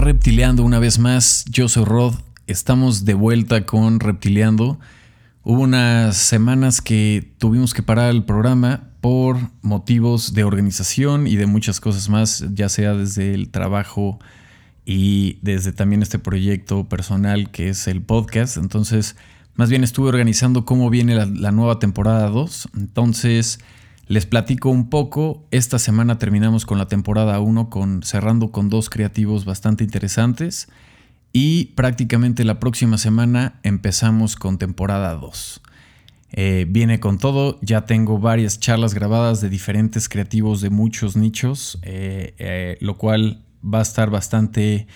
Reptileando una vez más. Yo soy Rod. Estamos de vuelta con Reptileando. Hubo unas semanas que tuvimos que parar el programa por motivos de organización y de muchas cosas más, ya sea desde el trabajo y desde también este proyecto personal que es el podcast. Entonces, más bien estuve organizando cómo viene la, la nueva temporada 2. Entonces, les platico un poco. Esta semana terminamos con la temporada 1, con, cerrando con dos creativos bastante interesantes. Y prácticamente la próxima semana empezamos con temporada 2. Eh, viene con todo, ya tengo varias charlas grabadas de diferentes creativos de muchos nichos, eh, eh, lo cual va a estar bastante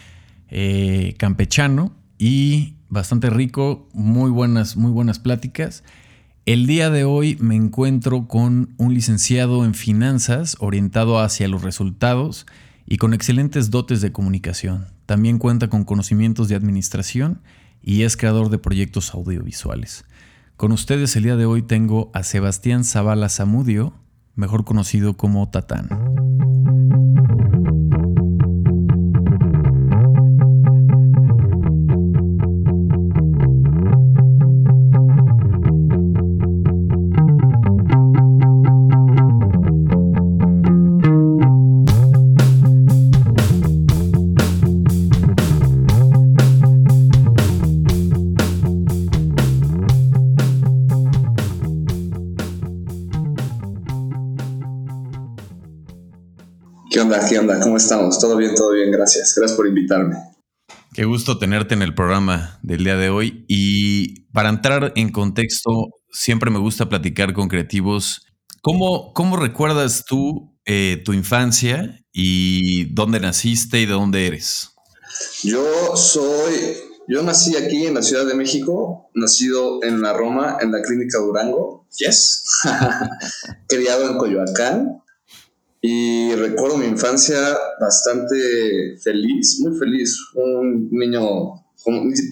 campechano y bastante rico, muy buenas, muy buenas pláticas. El día de hoy me encuentro con un licenciado en finanzas orientado hacia los resultados y con excelentes dotes de comunicación. También cuenta con conocimientos de administración y es creador de proyectos audiovisuales. Con ustedes el día de hoy tengo a Sebastián Zavala Zamudio, mejor conocido como Tatán. ¿Qué onda? ¿Cómo estamos? Todo bien, todo bien, gracias. Gracias por invitarme. Qué gusto tenerte en el programa del día de hoy. Y para entrar en contexto, siempre me gusta platicar con creativos. ¿Cómo, cómo recuerdas tú eh, tu infancia y dónde naciste y de dónde eres? Yo soy, yo nací aquí en la Ciudad de México, nacido en la Roma, en la Clínica Durango, yes, criado en Coyoacán, y recuerdo mi infancia bastante feliz, muy feliz. Un niño,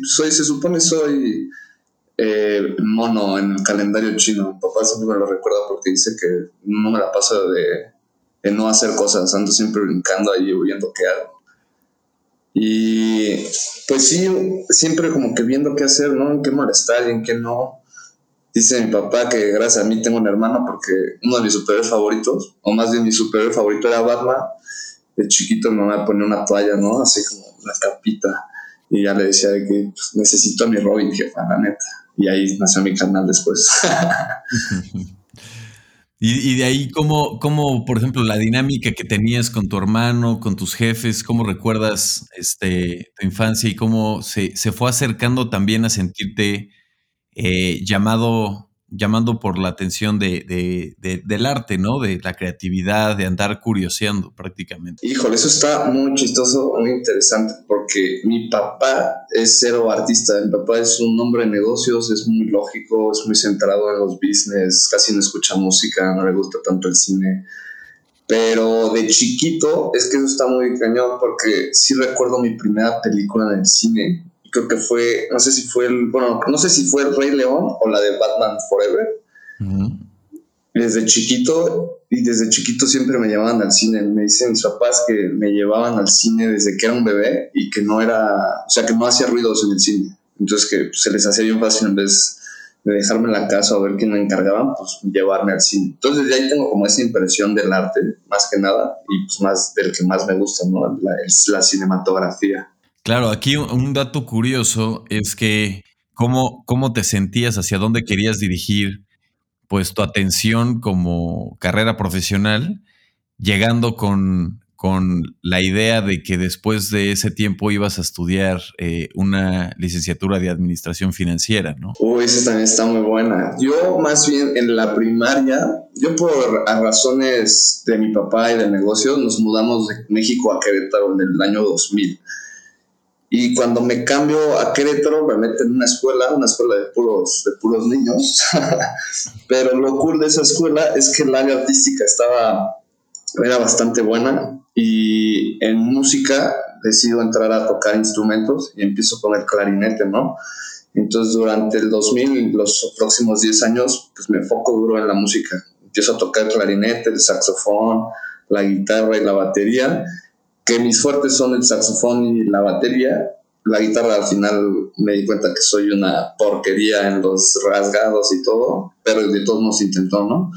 soy, se supone soy eh, mono en el calendario chino. Mi papá siempre me lo recuerda porque dice que no me la paso de, no hacer cosas, ando siempre brincando ahí, viendo qué hago. Y pues sí, siempre como que viendo qué hacer, ¿no? En qué molestar y en qué no. Dice mi papá que gracias a mí tengo un hermano porque uno de mis superhéroes favoritos, o más bien mi superhéroe favorito era Batman. De chiquito me mamá ponía una toalla, ¿no? Así como una capita. Y ya le decía de que pues, necesito a mi Robin, jefa, la neta. Y ahí nació mi canal después. y, de ahí, ¿cómo, ¿cómo, por ejemplo, la dinámica que tenías con tu hermano, con tus jefes, cómo recuerdas este, tu infancia y cómo se, se fue acercando también a sentirte eh, llamado, llamando por la atención de, del arte, ¿no? De la creatividad, de andar curioseando prácticamente. Híjole, eso está muy chistoso, muy interesante, porque mi papá es cero artista, mi papá es un hombre de negocios, es muy lógico, es muy centrado en los business, casi no escucha música, no le gusta tanto el cine. Pero de chiquito, es que eso está muy cañón, porque sí recuerdo mi primera película en el cine, creo que fue, no sé si fue el, bueno, no sé si fue el Rey León o la de Batman Forever. Desde chiquito, y desde chiquito siempre me llevaban al cine. Me dicen mis papás que me llevaban al cine desde que era un bebé y que no era, o sea, que no hacía ruidos en el cine. Entonces que se les hacía bien fácil en vez de dejarme en la casa o ver quién me encargaban, pues llevarme al cine. Entonces ya ahí tengo como esa impresión del arte, más que nada, y pues más del que más me gusta, ¿no? La, la cinematografía. Claro, aquí un dato curioso es que cómo, cómo te sentías, hacia dónde querías dirigir pues tu atención como carrera profesional, llegando con, con la idea de que después de ese tiempo ibas a estudiar eh, una licenciatura de administración financiera, ¿no? Uy, esa también está muy buena. Yo más bien en la primaria, yo por razones de mi papá y del negocio, nos mudamos de México a Querétaro en el año 2000. Y cuando me cambio a Querétaro, me meten en una escuela, una escuela de puros, de puros niños. Pero lo cool de esa escuela es que el área artística estaba, era bastante buena. Y en música decido entrar a tocar instrumentos y empiezo con el clarinete, ¿no? Entonces durante el 2000, los próximos 10 años, pues me enfoco duro en la música. Empiezo a tocar el clarinete, el saxofón, la guitarra y la batería que mis fuertes son el saxofón y la batería. La guitarra al final me di cuenta que soy una porquería en los rasgados y todo, pero de todos modos intentó, ¿no?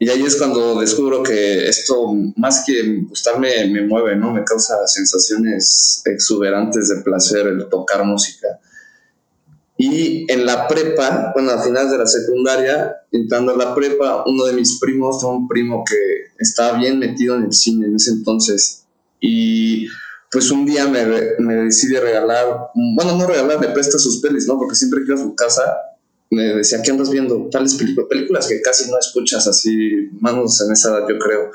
Y ahí es cuando descubro que esto, más que gustarme, me mueve, ¿no? Me causa sensaciones exuberantes de placer el tocar música. Y en la prepa, bueno, a finales de la secundaria, entrando a la prepa, uno de mis primos un primo que estaba bien metido en el cine en ese entonces. Y pues un día me, me decidí regalar, bueno, no regalar, me presta sus pelis, ¿no? Porque siempre que iba a su casa, me decía, ¿qué andas viendo? Tales películas, películas que casi no escuchas así, manos en esa edad, yo creo.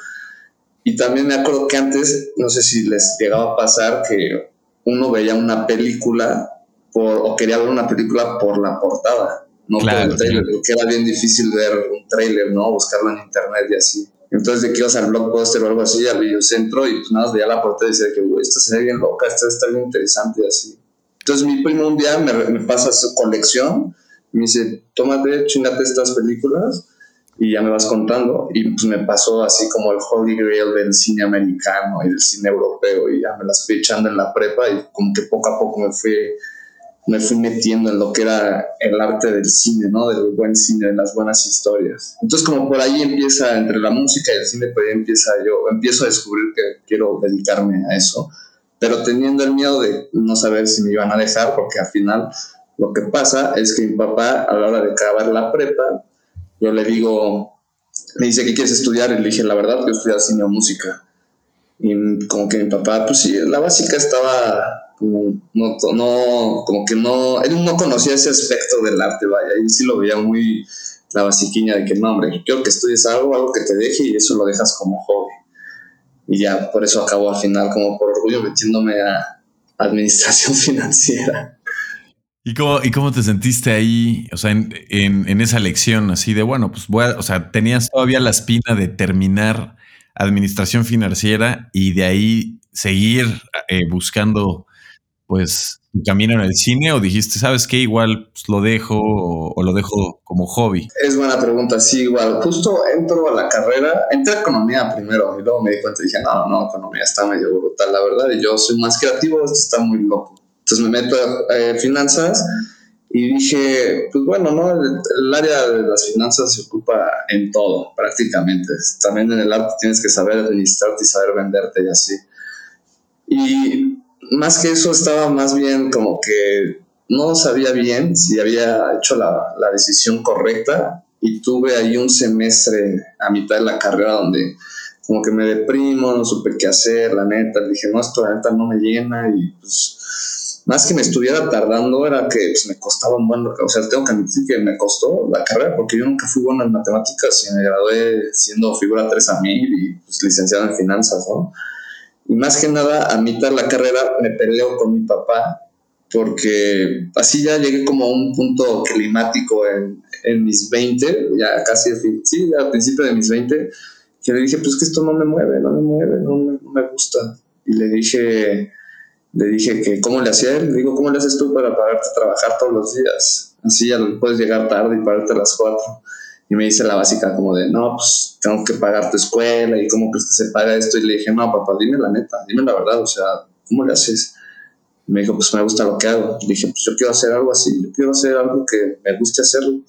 Y también me acuerdo que antes, no sé si les llegaba a pasar que uno veía una película por, o quería ver una película por la portada, no por el trailer, porque era bien difícil ver un trailer, ¿no? Buscarlo en internet y así. Entonces, de que ibas al blockbuster o algo así, al videocentro, y pues nada veía la portada y decía que, güey, esta se ve bien loca, esta está bien interesante y así. Entonces, mi primo un día me, me pasa su colección me dice, tómate, chingate estas películas y ya me vas contando. Y pues me pasó así como el Holy Grail del cine americano y del cine europeo y ya me las fui echando en la prepa y como que poco a poco me fui, me fui metiendo en lo que era el arte del cine, ¿no? Del buen cine, de las buenas historias. Entonces como por ahí empieza, entre la música y el cine, por ahí empieza yo, empiezo a descubrir que quiero dedicarme a eso, pero teniendo el miedo de no saber si me iban a dejar, porque al final lo que pasa es que mi papá, a la hora de acabar la prepa, yo le digo, me dice, ¿qué quieres estudiar? Y le dije, la verdad, quiero estudiar cine o música. Y como que mi papá, pues sí, la básica estaba no, no, como que no, él no conocía ese aspecto del arte, vaya, él sí lo veía muy la basiquiña de que no, hombre, quiero que estudies algo, algo que te deje y eso lo dejas como hobby. Y ya por eso acabó al final, como por orgullo, metiéndome a administración financiera. ¿Y cómo, ¿Y cómo te sentiste ahí, o sea, en, en, esa lección, así de, bueno, pues voy a, o sea, tenías todavía la espina de terminar administración financiera y de ahí seguir eh, buscando, pues, camino en el cine o dijiste, sabes qué, igual pues, lo dejo o, lo dejo como hobby? Es buena pregunta, sí, igual. Justo entro a la carrera, entré a economía primero y luego me di cuenta y dije, no, no, economía está medio brutal, la verdad, y yo soy más creativo, esto está muy loco. Entonces me meto a eh, finanzas y dije, pues bueno, ¿no? El, área de las finanzas se ocupa en todo, prácticamente. También en el arte tienes que saber administrarte y saber venderte y así. Y más que eso estaba más bien como que no sabía bien si había hecho la, la decisión correcta y tuve ahí un semestre a mitad de la carrera donde como que me deprimo, no supe qué hacer, la neta, dije, no, esto la neta no me llena y pues más que me estuviera tardando era que pues, me costaba un buen, o sea, tengo que admitir que me costó la carrera porque yo nunca fui bueno en matemáticas y me gradué siendo figura 3 a mil y pues, licenciado en finanzas, ¿no? Y más que nada, a mitad de la carrera me peleo con mi papá porque así ya llegué como a un punto climático en, en mis 20, ya casi, sí, al principio de mis 20, que le dije, pues que esto no me mueve, no me mueve, no me, no me gusta. Y le dije, le dije que cómo le hacía él. Le digo, ¿cómo le haces tú para pagarte a trabajar todos los días? Así ya puedes llegar tarde y pagarte a las cuatro. Y me dice la básica como de, no, pues tengo que pagar tu escuela y cómo crees que se paga esto. Y le dije, no, papá, dime la neta, dime la verdad, o sea, ¿cómo le haces? Y me dijo, pues me gusta lo que hago. Le dije, pues yo quiero hacer algo así, yo quiero hacer algo que me guste hacerlo.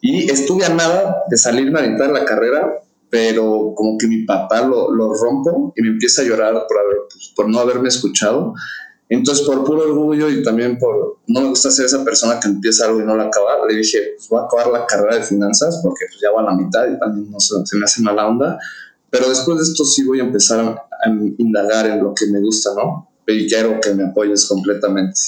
Y estuve a nada de salirme a de la carrera, pero como que mi papá lo, lo rompo y me empieza a llorar por, haber, pues, por no haberme escuchado entonces, por puro orgullo y también por no me gusta ser esa persona que empieza algo y no lo acaba, le dije, pues voy a acabar la carrera de finanzas porque pues ya va a la mitad y también no se, me hace mala onda. Pero después de esto sí voy a empezar a, indagar en lo que me gusta, ¿no? Y quiero que me apoyes completamente.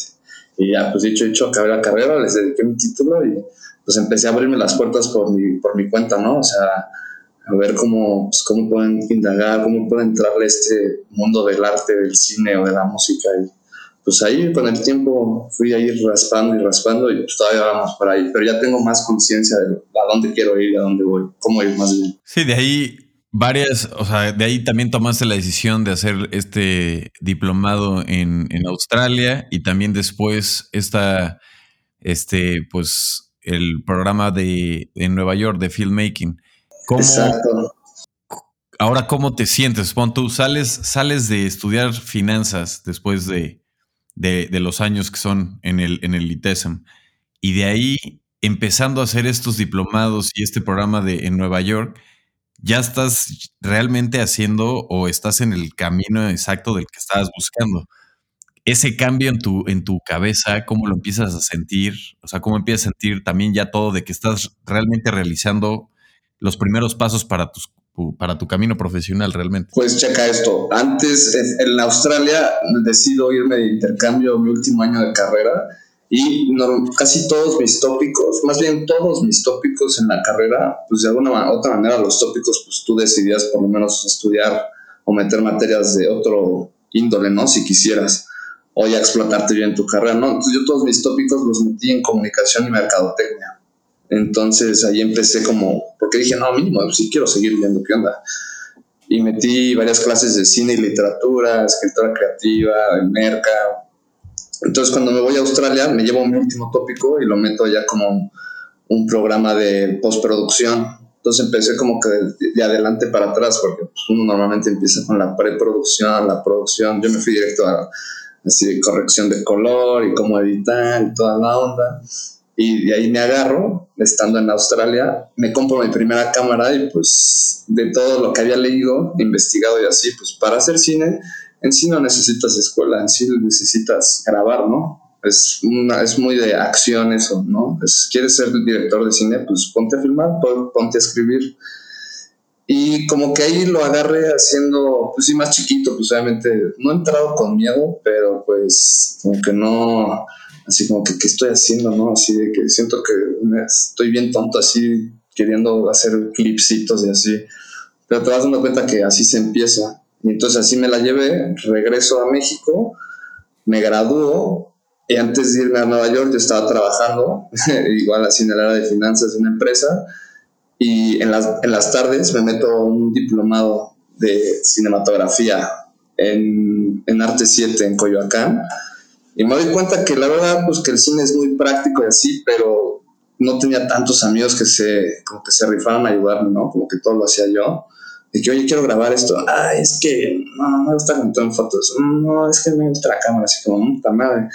Y ya, pues dicho, dicho, acabé la carrera, les dediqué mi título y pues empecé a abrirme las puertas por mi, por mi cuenta, ¿no? O sea, a ver cómo, pues, cómo pueden indagar, cómo pueden entrarle a este mundo del arte, del cine o de la música. Y, pues ahí con el tiempo fui a ir raspando y raspando y pues todavía vamos por ahí, pero ya tengo más conciencia de a dónde quiero ir, a dónde voy, cómo ir más bien. Sí, de ahí varias, o sea, de ahí también tomaste la decisión de hacer este diplomado en, en Australia y también después esta, este, pues, el programa de en Nueva York de filmmaking. ¿Cómo, Exacto. ahora, ¿cómo te sientes? Pon tú sales, sales de estudiar finanzas después de, los años que son en el, en el ITESM y de ahí empezando a hacer estos diplomados y este programa de, en Nueva York, ya estás realmente haciendo o estás en el camino exacto del que estabas buscando. Ese cambio en tu, en tu cabeza, ¿cómo lo empiezas a sentir? O sea, ¿cómo empiezas a sentir también ya todo de que estás realmente realizando los primeros pasos para, tus, para tu camino profesional realmente? Pues checa esto. Antes, en Australia, decido irme de intercambio mi último año de carrera y casi todos mis tópicos, más bien todos mis tópicos en la carrera, pues de alguna otra manera los tópicos, pues tú decidías por lo menos estudiar o meter materias de otro índole, ¿no? Si quisieras, o ya explotarte bien tu carrera, ¿no? Entonces yo todos mis tópicos los metí en comunicación y mercadotecnia. Entonces ahí empecé como, porque dije, no, mínimo, si sí quiero seguir viendo qué onda. Y metí varias clases de cine y literatura, escritura creativa, merca, entonces, cuando me voy a Australia, me llevo mi último tópico y lo meto ya como un programa de postproducción. Entonces empecé como que de, adelante para atrás, porque pues, uno normalmente empieza con la preproducción, la producción. Yo me fui directo a así, corrección de color y cómo editar y toda la onda. Y de ahí me agarro, estando en Australia, me compro mi primera cámara y pues de todo lo que había leído, investigado y así, pues para hacer cine en sí no necesitas escuela, en sí necesitas grabar, ¿no? Es, una, es muy de acción eso, ¿no? Es, ¿Quieres ser director de cine? Pues ponte a filmar, ponte a escribir. Y como que ahí lo agarré haciendo, pues sí, más chiquito, pues obviamente no he entrado con miedo, pero pues como que no, así como que, ¿qué estoy haciendo, no? Así de que siento que estoy bien tonto así, queriendo hacer clipsitos y así. Pero te vas dando cuenta que así se empieza. Y entonces así me la llevé, regreso a México, me graduó y antes de irme a Nueva York yo estaba trabajando, igual así en el área de finanzas de una empresa, y en las, en las tardes me meto un diplomado de cinematografía en, en Arte 7 en Coyoacán, y me doy cuenta que la verdad, pues que el cine es muy práctico y así, pero no tenía tantos amigos que se, como que se rifaran a ayudarme, ¿no? Como que todo lo hacía yo de que, oye, quiero grabar esto. Ah, es que no, me gusta en fotos. No, es que me gusta la cámara, así como, puta madre.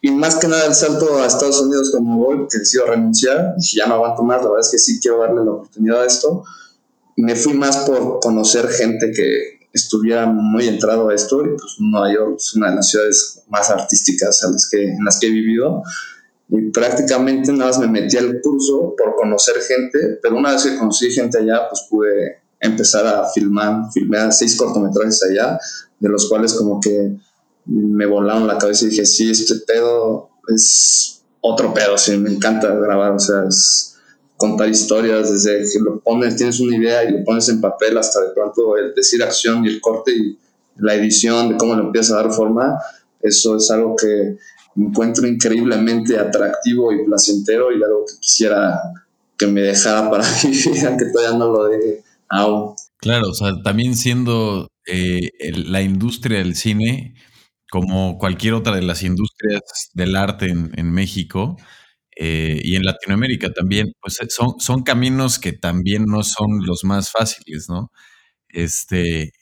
Y más que nada el salto a Estados Unidos como voy, que decido renunciar, y ya no aguanto más, la verdad es que sí quiero darle la oportunidad a esto. Me fui más por conocer gente que estuviera muy entrado a esto, y pues Nueva York es una de las ciudades más artísticas a las que, en las que he vivido. Y prácticamente nada más me metí al curso por conocer gente, pero una vez que conocí gente allá, pues pude empezar a filmar, filmé seis cortometrajes allá, de los cuales como que me volaron la cabeza y dije, sí, este pedo es otro pedo, sí, me encanta grabar, o sea, es contar historias, desde que lo pones, tienes una idea y lo pones en papel hasta de pronto el decir acción y el corte y la edición, de cómo le empiezas a dar forma, eso es algo que encuentro increíblemente atractivo y placentero y algo que quisiera que me dejara para vivir, aunque todavía no lo deje Claro, o sea, también siendo eh, la industria del cine, como cualquier otra de las industrias del arte en, México eh, y en Latinoamérica también, pues eh, son, son caminos que también no son los más fáciles, ¿no? Este,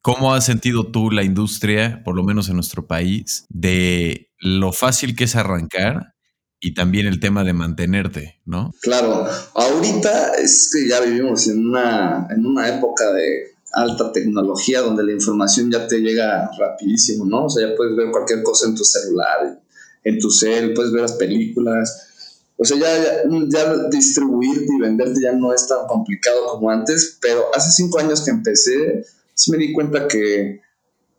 ¿Cómo has sentido tú la industria, por lo menos en nuestro país, de lo fácil que es arrancar y también el tema de mantenerte, ¿no? Claro, ahorita es que ya vivimos en una, en una época de alta tecnología donde la información ya te llega rapidísimo, ¿no? O sea, ya puedes ver cualquier cosa en tu celular, en tu cel, puedes ver las películas. O sea, ya, ya, distribuirte y venderte ya no es tan complicado como antes, pero hace cinco años que empecé, sí me di cuenta que,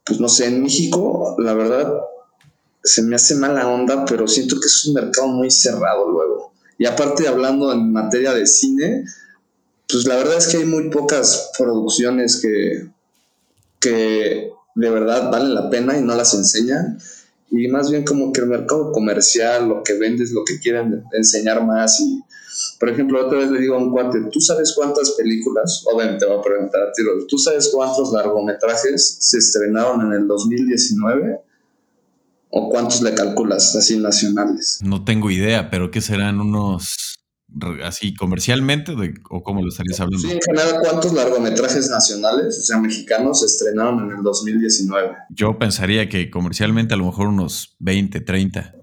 pues no sé, en México, la verdad, se me hace mala onda, pero siento que es un mercado muy cerrado luego. Y aparte hablando en materia de cine, pues la verdad es que hay muy pocas producciones que, que de verdad valen la pena y no las enseñan. Y más bien como que el mercado comercial, lo que vendes, lo que quieren enseñar más. Y, por ejemplo, otra vez le digo a un cuate, ¿tú sabes cuántas películas? Obviamente te voy a preguntar a ti, ¿tú sabes cuántos largometrajes se estrenaron en el 2019? ¿O cuántos le calculas así nacionales? No tengo idea, pero ¿qué serán unos así comercialmente o cómo lo estarías hablando? Sí, en general, ¿cuántos largometrajes nacionales, o sea, mexicanos, se estrenaron en el 2019? Yo pensaría que comercialmente a lo mejor unos 20, 30.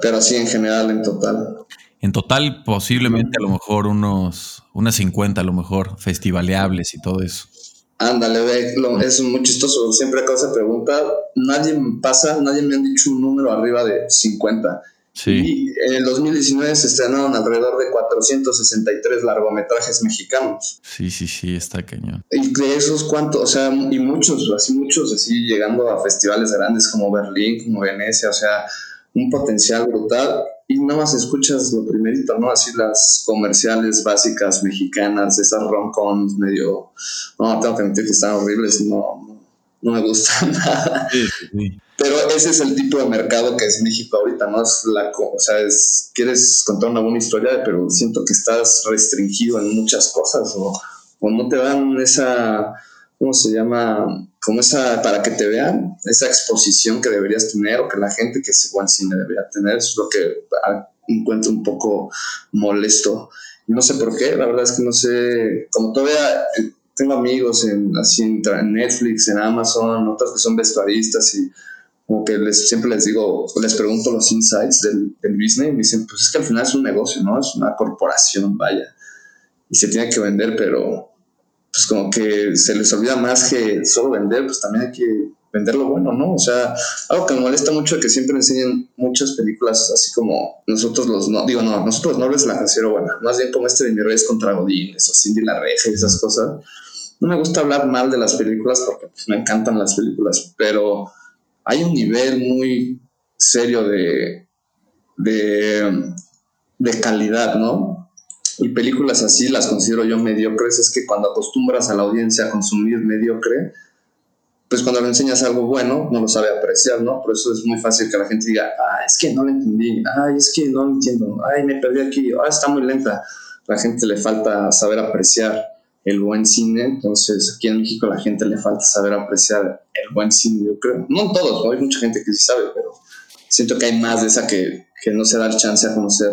Pero sí, en general, en total. En total, posiblemente a lo mejor unos, unas 50, a lo mejor, festivaleables y todo eso. Ándale, ve, es muy chistoso. Siempre que se pregunta, nadie me pasa, nadie me ha dicho un número arriba de 50. Y en el 2019 se estrenaron alrededor de 463 largometrajes mexicanos. Sí, sí, sí, está cañón. Y de esos cuantos, o sea, y muchos, así muchos, así llegando a festivales grandes como Berlín, como Venecia, o sea, un potencial brutal. Y nada más escuchas lo primerito, ¿no? Así las comerciales básicas mexicanas, esas rom-coms medio. No, tengo que admitir que están horribles, no, no me gustan nada. Sí, sí. Pero ese es el tipo de mercado que es México ahorita, ¿no? Es la, o sea, es, quieres contar una buena historia, pero siento que estás restringido en muchas cosas o, o no te dan esa, ¿cómo se llama? Como esa, para que te vean, esa exposición que deberías tener o que la gente que es buen cine debería tener, eso es lo que encuentro un poco molesto. No sé por qué, la verdad es que no sé, como todavía eh, tengo amigos en, así en Netflix, en Amazon, otros que son vestuaristas y como que les, siempre les digo, les pregunto los insights del, del business y me dicen, pues es que al final es un negocio, ¿no? Es una corporación, vaya. Y se tiene que vender, pero pues como que se les olvida más que solo vender, pues también hay que vender lo bueno, ¿no? O sea, algo que me molesta mucho es que siempre enseñan muchas películas así como nosotros los no, digo, no, nosotros los nobles la canción buena, más bien como este de Mi Reyes contra Godines o Cindy la Reja y esas cosas. No me gusta hablar mal de las películas porque pues, me encantan las películas, pero hay un nivel muy serio de, de, calidad, ¿no? Y películas así las considero yo mediocres, es que cuando acostumbras a la audiencia a consumir mediocre, pues cuando le enseñas algo bueno, no lo sabe apreciar, ¿no? Por eso es muy fácil que la gente diga, ah, es que no lo entendí, ay, es que no lo entiendo, ay, me perdí aquí, ah, está muy lenta. La gente le falta saber apreciar el buen cine, entonces aquí en México la gente le falta saber apreciar el buen cine, yo creo. No todos, hay mucha gente que sí sabe, pero siento que hay más de esa que, no se da el chance a conocer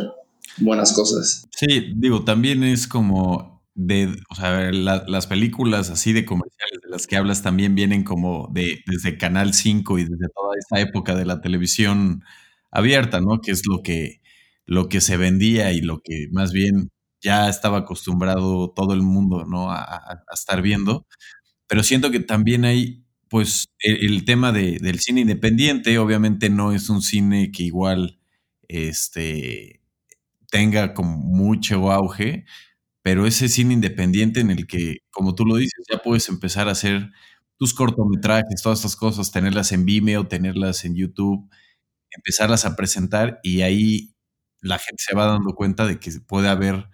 buenas cosas. Sí, digo, también es como de, o sea, las películas así de comerciales de las que hablas también vienen como de desde Canal 5 y desde toda esa época de la televisión abierta, ¿no? Que es lo que, lo que se vendía y lo que más bien ya estaba acostumbrado todo el mundo, ¿no? A, estar viendo. Pero siento que también hay, pues, e, el, tema del cine independiente, obviamente no es un cine que igual, este, tenga como mucho auge, pero ese cine independiente en el que, como tú lo dices, ya puedes empezar a hacer tus cortometrajes, todas estas cosas, tenerlas en Vimeo, tenerlas en YouTube, empezarlas a presentar y ahí la gente se va dando cuenta de que puede haber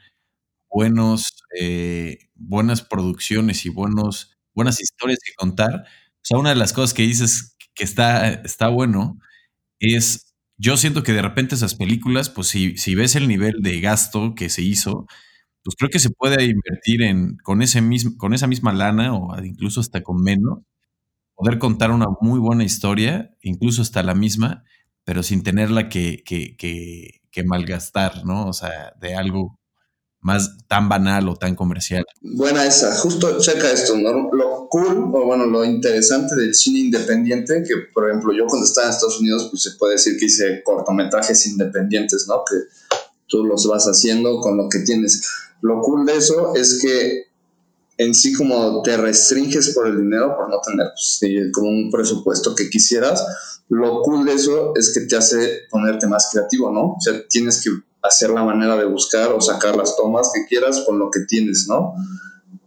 buenos, eh, buenas producciones y buenos, buenas historias que contar. O sea, una de las cosas que dices que está, está bueno es, yo siento que de repente esas películas, pues si, si ves el nivel de gasto que se hizo, pues creo que se puede invertir en, con, ese mismo, con esa misma lana o incluso hasta con menos, poder contar una muy buena historia, incluso hasta la misma, pero sin tenerla que, que, que, que malgastar, ¿no? O sea, de algo más tan banal o tan comercial. Buena esa, justo checa esto, ¿no? Lo cool o bueno, lo interesante del cine independiente, que por ejemplo yo cuando estaba en Estados Unidos, pues se puede decir que hice cortometrajes independientes, ¿no? Que tú los vas haciendo con lo que tienes. Lo cool de eso es que en sí como te restringes por el dinero, por no tener pues, como un presupuesto que quisieras, lo cool de eso es que te hace ponerte más creativo, ¿no? O sea, tienes que hacer la manera de buscar o sacar las tomas que quieras con lo que tienes, ¿no?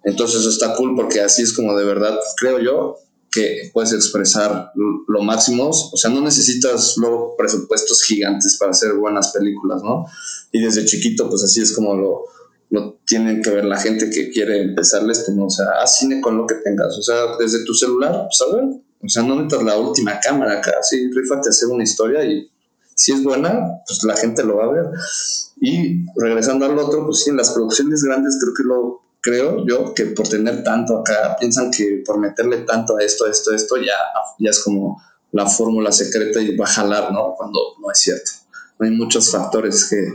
Entonces está cool porque así es como de verdad, creo yo, que puedes expresar lo máximo, o sea, no necesitas luego presupuestos gigantes para hacer buenas películas, ¿no? Y desde chiquito, pues así es como lo, lo tienen que ver la gente que quiere empezarles, esto, ¿no? O sea, haz cine con lo que tengas, o sea, desde tu celular, pues a ver, o sea, no metas la última cámara acá, sí, rífate a hacer una historia y si es buena, pues la gente lo va a ver. Y regresando al otro, pues sí, en las producciones grandes creo que lo creo yo que por tener tanto acá, piensan que por meterle tanto a esto, a esto, a esto, ya, ya es como la fórmula secreta y va a jalar, ¿no? Cuando no es cierto. Hay muchos factores que,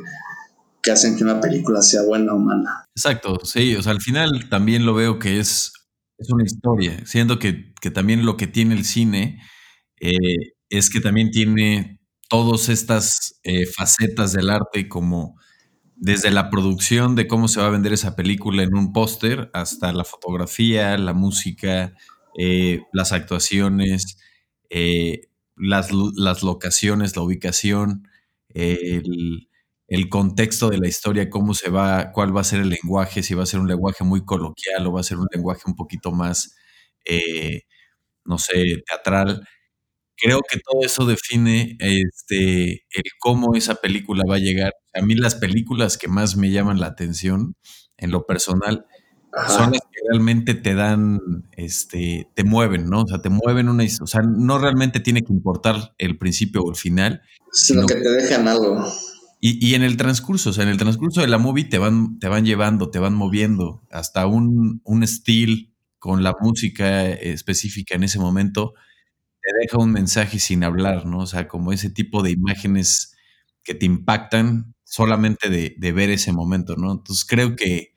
que hacen que una película sea buena o mala. Exacto, sí, o sea, al final también lo veo que es, es una historia. Siento que, también lo que tiene el cine eh, es que también tiene todas estas eh, facetas del arte como desde la producción de cómo se va a vender esa película en un póster hasta la fotografía, la música, eh, las actuaciones, las, las, locaciones, la ubicación, el, el contexto de la historia, cómo se va, cuál va a ser el lenguaje, si va a ser un lenguaje muy coloquial o va a ser un lenguaje un poquito más, eh, no sé, teatral. Creo que todo eso define este, el cómo esa película va a llegar. A mí las películas que más me llaman la atención en lo personal son las que realmente te dan, este, te mueven, ¿no? O sea, te mueven una O sea, no realmente tiene que importar el principio o el final. Sino, que te dejan algo. Y, en el transcurso, o sea, en el transcurso de la movie te van, te van llevando, te van moviendo hasta un, un estilo con la música específica en ese momento, te deja un mensaje sin hablar, ¿no? O sea, como ese tipo de imágenes que te impactan solamente de, de ver ese momento, ¿no? Entonces creo que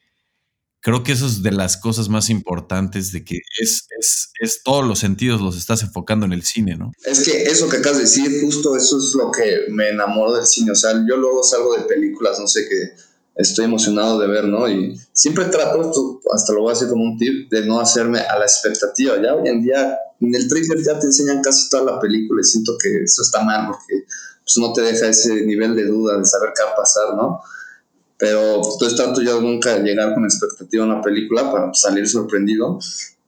creo que eso es de las cosas más importantes de que es, es, es, todos los sentidos los estás enfocando en el cine, ¿no? Es que eso que acabas de decir, justo eso es lo que me enamoró del cine. O sea, yo luego salgo de películas, no sé, que estoy emocionado de ver, ¿no? Y siempre trato, hasta lo voy a hacer como un tip, de no hacerme a la expectativa. Ya hoy en día, en el trailer ya te enseñan casi toda la película y siento que eso está mal porque pues, no te deja ese nivel de duda de saber qué va a pasar, ¿no? pero entonces trato yo nunca llegar con expectativa a una película para salir sorprendido.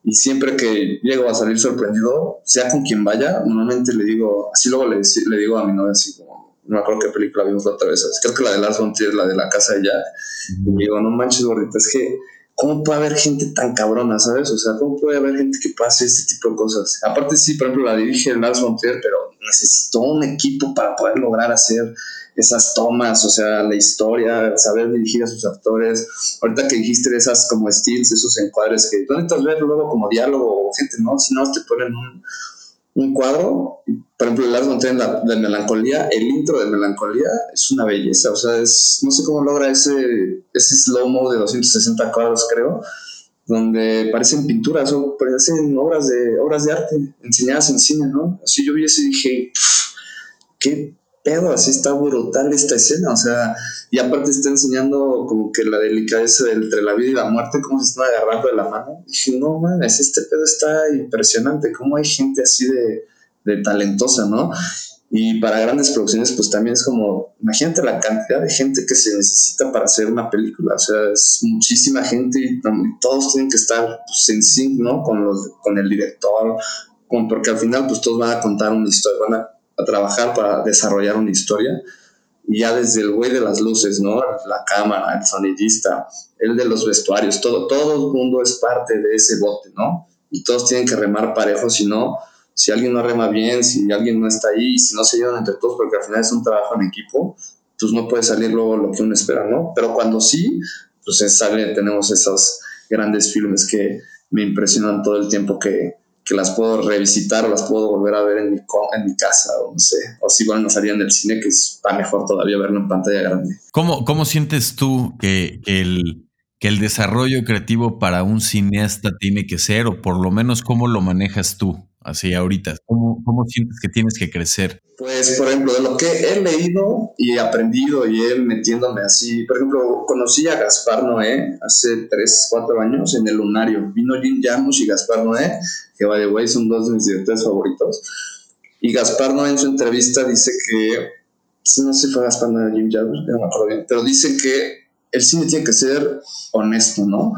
Y siempre que llego a salir sorprendido, sea con quien vaya, normalmente le digo, así luego le, le digo a mi novia así como, no me acuerdo qué película vimos la otra vez, creo que la de Lars von Trier, la de la casa de Jack, y digo, no manches gordita, es que ¿cómo puede haber gente tan cabrona, sabes? O sea, ¿cómo puede haber gente que pase este tipo de cosas? Aparte sí, por ejemplo, la dirige Lars von Trier, pero necesitó un equipo para poder lograr hacer esas tomas, o sea, la historia, saber dirigir a sus actores. Ahorita que dijiste esas como stills, esos encuadres que tú necesitas ver luego como diálogo o gente, ¿no? Si no, te ponen un, un cuadro. Por ejemplo, el Lars von la, de Melancolía, el intro de Melancolía es una belleza, o sea, es, no sé cómo logra ese, ese slow-mo de 260 cuadros, creo, donde parecen pinturas o parecen obras de, obras de arte enseñadas en cine, ¿no? Así yo vi eso y dije, qué pedo, así está brutal esta escena, o sea, y aparte está enseñando como que la delicadeza entre la vida y la muerte, cómo se están agarrando de la mano. Y dije, no mames, este pedo está impresionante, cómo hay gente así de, de talentosa, ¿no? Y para grandes producciones, pues también es como, imagínate la cantidad de gente que se necesita para hacer una película, o sea, es muchísima gente y, todos tienen que estar pues, en sync, ¿no? Con, los, con el director, con, porque al final, pues todos van a contar una historia, van a a trabajar para desarrollar una historia. Y ya desde el güey de las luces, ¿no? La cámara, el sonidista, el de los vestuarios, todo, todo el mundo es parte de ese bote, ¿no? Y todos tienen que remar parejo, si no, si alguien no rema bien, si alguien no está ahí, si no se llevan entre todos, porque al final es un trabajo en equipo, pues no puede salir luego lo que uno espera, ¿no? Pero cuando sí, pues sale, tenemos esos grandes filmes que me impresionan todo el tiempo que, que las puedo revisitar o las puedo volver a ver en mi, en mi casa o no sé, o si bueno, no salían del cine, que está mejor todavía verlo en pantalla grande. ¿Cómo, cómo sientes tú que, el, que el desarrollo creativo para un cineasta tiene que ser, o por lo menos cómo lo manejas tú? Así ahorita? ¿Cómo, ¿Cómo, sientes que tienes que crecer? Pues, por ejemplo, de lo que he leído y aprendido y he metiéndome así, por ejemplo, conocí a Gaspar Noé hace 3, 4 años en el Lunario. Vino Jim Jarmusch y Gaspar Noé, que by the way son dos de mis directores favoritos. Y Gaspar Noé en su entrevista dice que, no sé si fue Gaspar Noé o Jim Jarmusch, no me acuerdo bien, pero dice que el cine tiene que ser honesto, ¿no?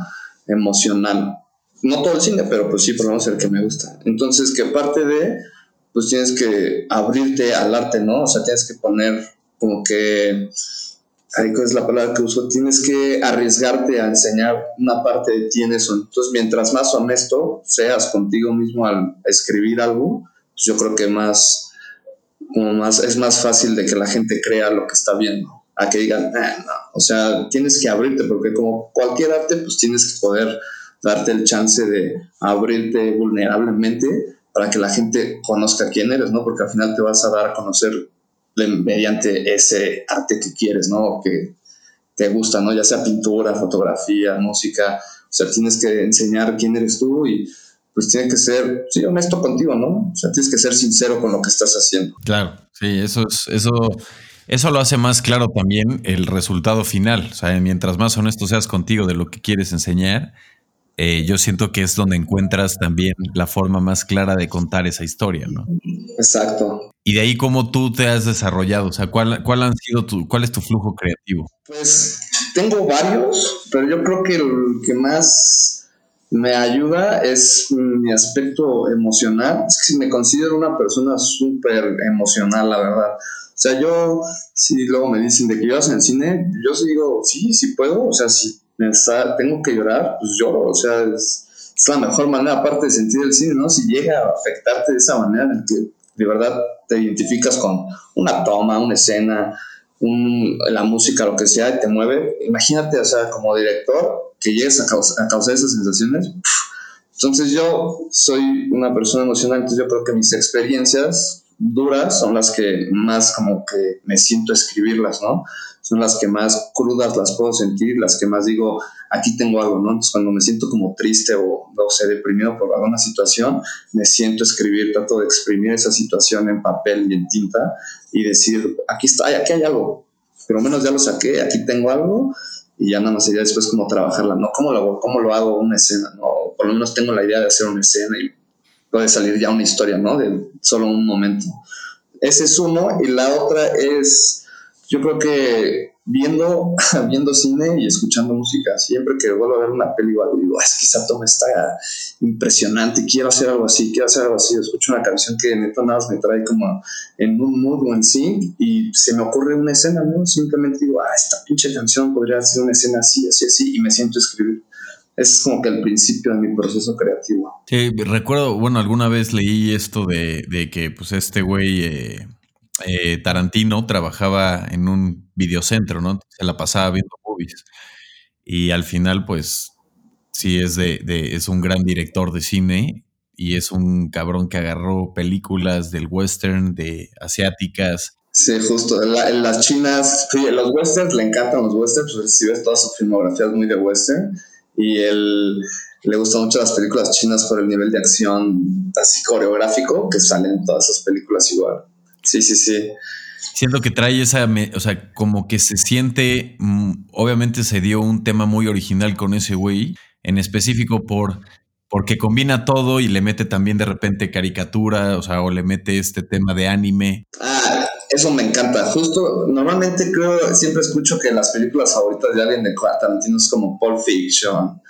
Emocional no todo el cine, pero pues sí, por lo menos el que me gusta. Entonces, que aparte de, pues tienes que abrirte al arte, ¿no? O sea, tienes que poner como que, ahí es la palabra que uso, tienes que arriesgarte a enseñar una parte de ti en eso. Entonces, mientras más honesto seas contigo mismo al escribir algo, pues yo creo que más, como más, es más fácil de que la gente crea lo que está viendo a que digan, ah, no. o sea, tienes que abrirte, porque como cualquier arte, pues tienes que poder darte el chance de abrirte vulnerablemente para que la gente conozca quién eres, ¿no? Porque al final te vas a dar a conocer mediante ese arte que quieres, ¿no? Que te gusta, ¿no? Ya sea pintura, fotografía, música, o sea, tienes que enseñar quién eres tú y pues tiene que ser, sí, honesto contigo, ¿no? O sea, tienes que ser sincero con lo que estás haciendo. Claro, sí, eso es, eso, eso lo hace más claro también el resultado final. O sea, mientras más honesto seas contigo de lo que quieres enseñar, eh, yo siento que es donde encuentras también la forma más clara de contar esa historia, ¿no? Exacto. Y de ahí cómo tú te has desarrollado, o sea, ¿cuál, cuál han sido tu, cuál es tu flujo creativo? Pues tengo varios, pero yo creo que el que más me ayuda es mi aspecto emocional. Es que me considero una persona súper emocional, la verdad. O sea, yo, si luego me dicen de que yo en cine, yo digo, sí, sí puedo. O sea, si tengo que llorar, pues lloro. O sea, es, la mejor manera, aparte de sentir el cine, ¿no? Si llega a afectarte de esa manera en que de verdad te identificas con una toma, una escena, la música, lo que sea, y te mueve. Imagínate, o sea, como director, que llegues a, causar, esas sensaciones. Entonces yo soy una persona emocional, entonces yo creo que mis experiencias duras son las que más como que me siento escribirlas, ¿no? Son las que más crudas las puedo sentir, las que más digo, aquí tengo algo, ¿no? Entonces cuando me siento como triste o, no sé, deprimido por alguna situación, me siento escribir, trato de exprimir esa situación en papel y en tinta y decir, aquí está, aquí hay algo, pero menos ya lo saqué, aquí tengo algo y ya nada más sería después como trabajarla, ¿no? ¿Cómo lo, cómo lo hago una escena, ¿no? Por lo menos tengo la idea de hacer una escena y puede salir ya una historia, ¿no? De solo un momento. Ese es uno. Y la otra es, yo creo que viendo, viendo cine y escuchando música, siempre que vuelvo a ver una película, digo, es que esa toma está impresionante, quiero hacer algo así, quiero hacer algo así. Escucho una canción que neta nada me trae como en un mood o en sí y se me ocurre una escena, ¿no? Simplemente digo, ah, esta pinche canción podría ser una escena así, así, así, y me siento escribir es como que el principio de mi proceso creativo. Sí, recuerdo, bueno, alguna vez leí esto de, que pues este güey eh, eh, Tarantino trabajaba en un videocentro, ¿no? Se la pasaba viendo movies. Y al final, pues, sí es de, es un gran director de cine y es un cabrón que agarró películas del western, de asiáticas. Sí, justo. En, las chinas, los westerns le encantan los westerns, pues, si ves toda su filmografía es muy de western y él le gustan mucho las películas chinas por el nivel de acción así coreográfico que salen en todas esas películas igual. Sí, sí, sí. Siento que trae esa, o sea, como que se siente, mm, obviamente se dio un tema muy original con ese güey, en específico por porque combina todo y le mete también de repente caricatura, o sea, o le mete este tema de anime. Ah, eso me encanta. Justo, normalmente creo, siempre escucho que las películas favoritas de alguien de Tarantino es como Pulp Fiction,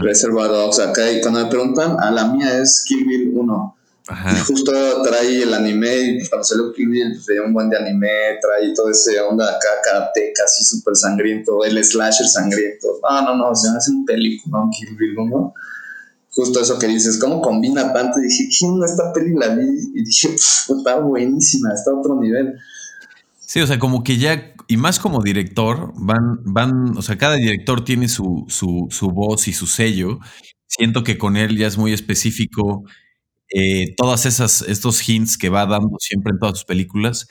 Reservoir Dogs, acá, y cuando me preguntan, a la mía es Kill Bill 1. Y justo trae el anime, y cuando salió Kill Bill, pues, un buen de anime, trae todo ese onda acá, karate, casi súper sangriento, el slasher sangriento. No, no, no, se me hace un película, Kill Bill 1 justo eso que dices, ¿cómo combina tanto? Y dije, ¿quién esta peli la vi? Y dije, está buenísima, está a otro nivel. Sí, o sea, como que ya, y más como director, van, van, o sea, cada director tiene su, su, su voz y su sello. Siento que con él ya es muy específico eh, todas esas, estos hints que va dando siempre en todas sus películas.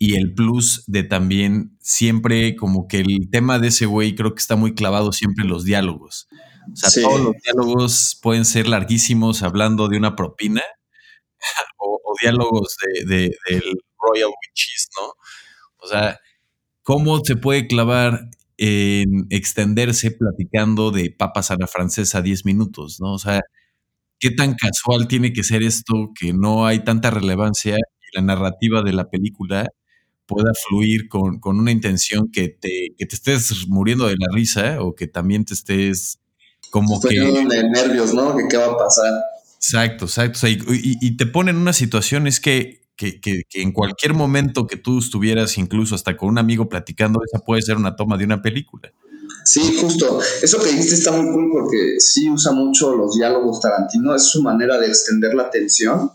Y el plus de también siempre como que el tema de ese güey creo que está muy clavado siempre en los diálogos. O sea, todos los diálogos pueden ser larguísimos hablando de una propina o, diálogos de, del Royal Witches, ¿no? O sea, ¿cómo se puede clavar en extenderse platicando de papas a la francesa 10 minutos, ¿no? O sea, ¿qué tan casual tiene que ser esto que no hay tanta relevancia y la narrativa de la película pueda fluir con, con una intención que te, que te estés muriendo de la risa o que también te estés como que... de nervios, ¿no? Que qué va a pasar. Exacto, exacto. y, te pone en una situación, es que, que, que, en cualquier momento que tú estuvieras, incluso hasta con un amigo platicando, esa puede ser una toma de una película. Sí, justo. Eso que dijiste está muy cool porque sí usa mucho los diálogos Tarantino, es su manera de extender la tensión.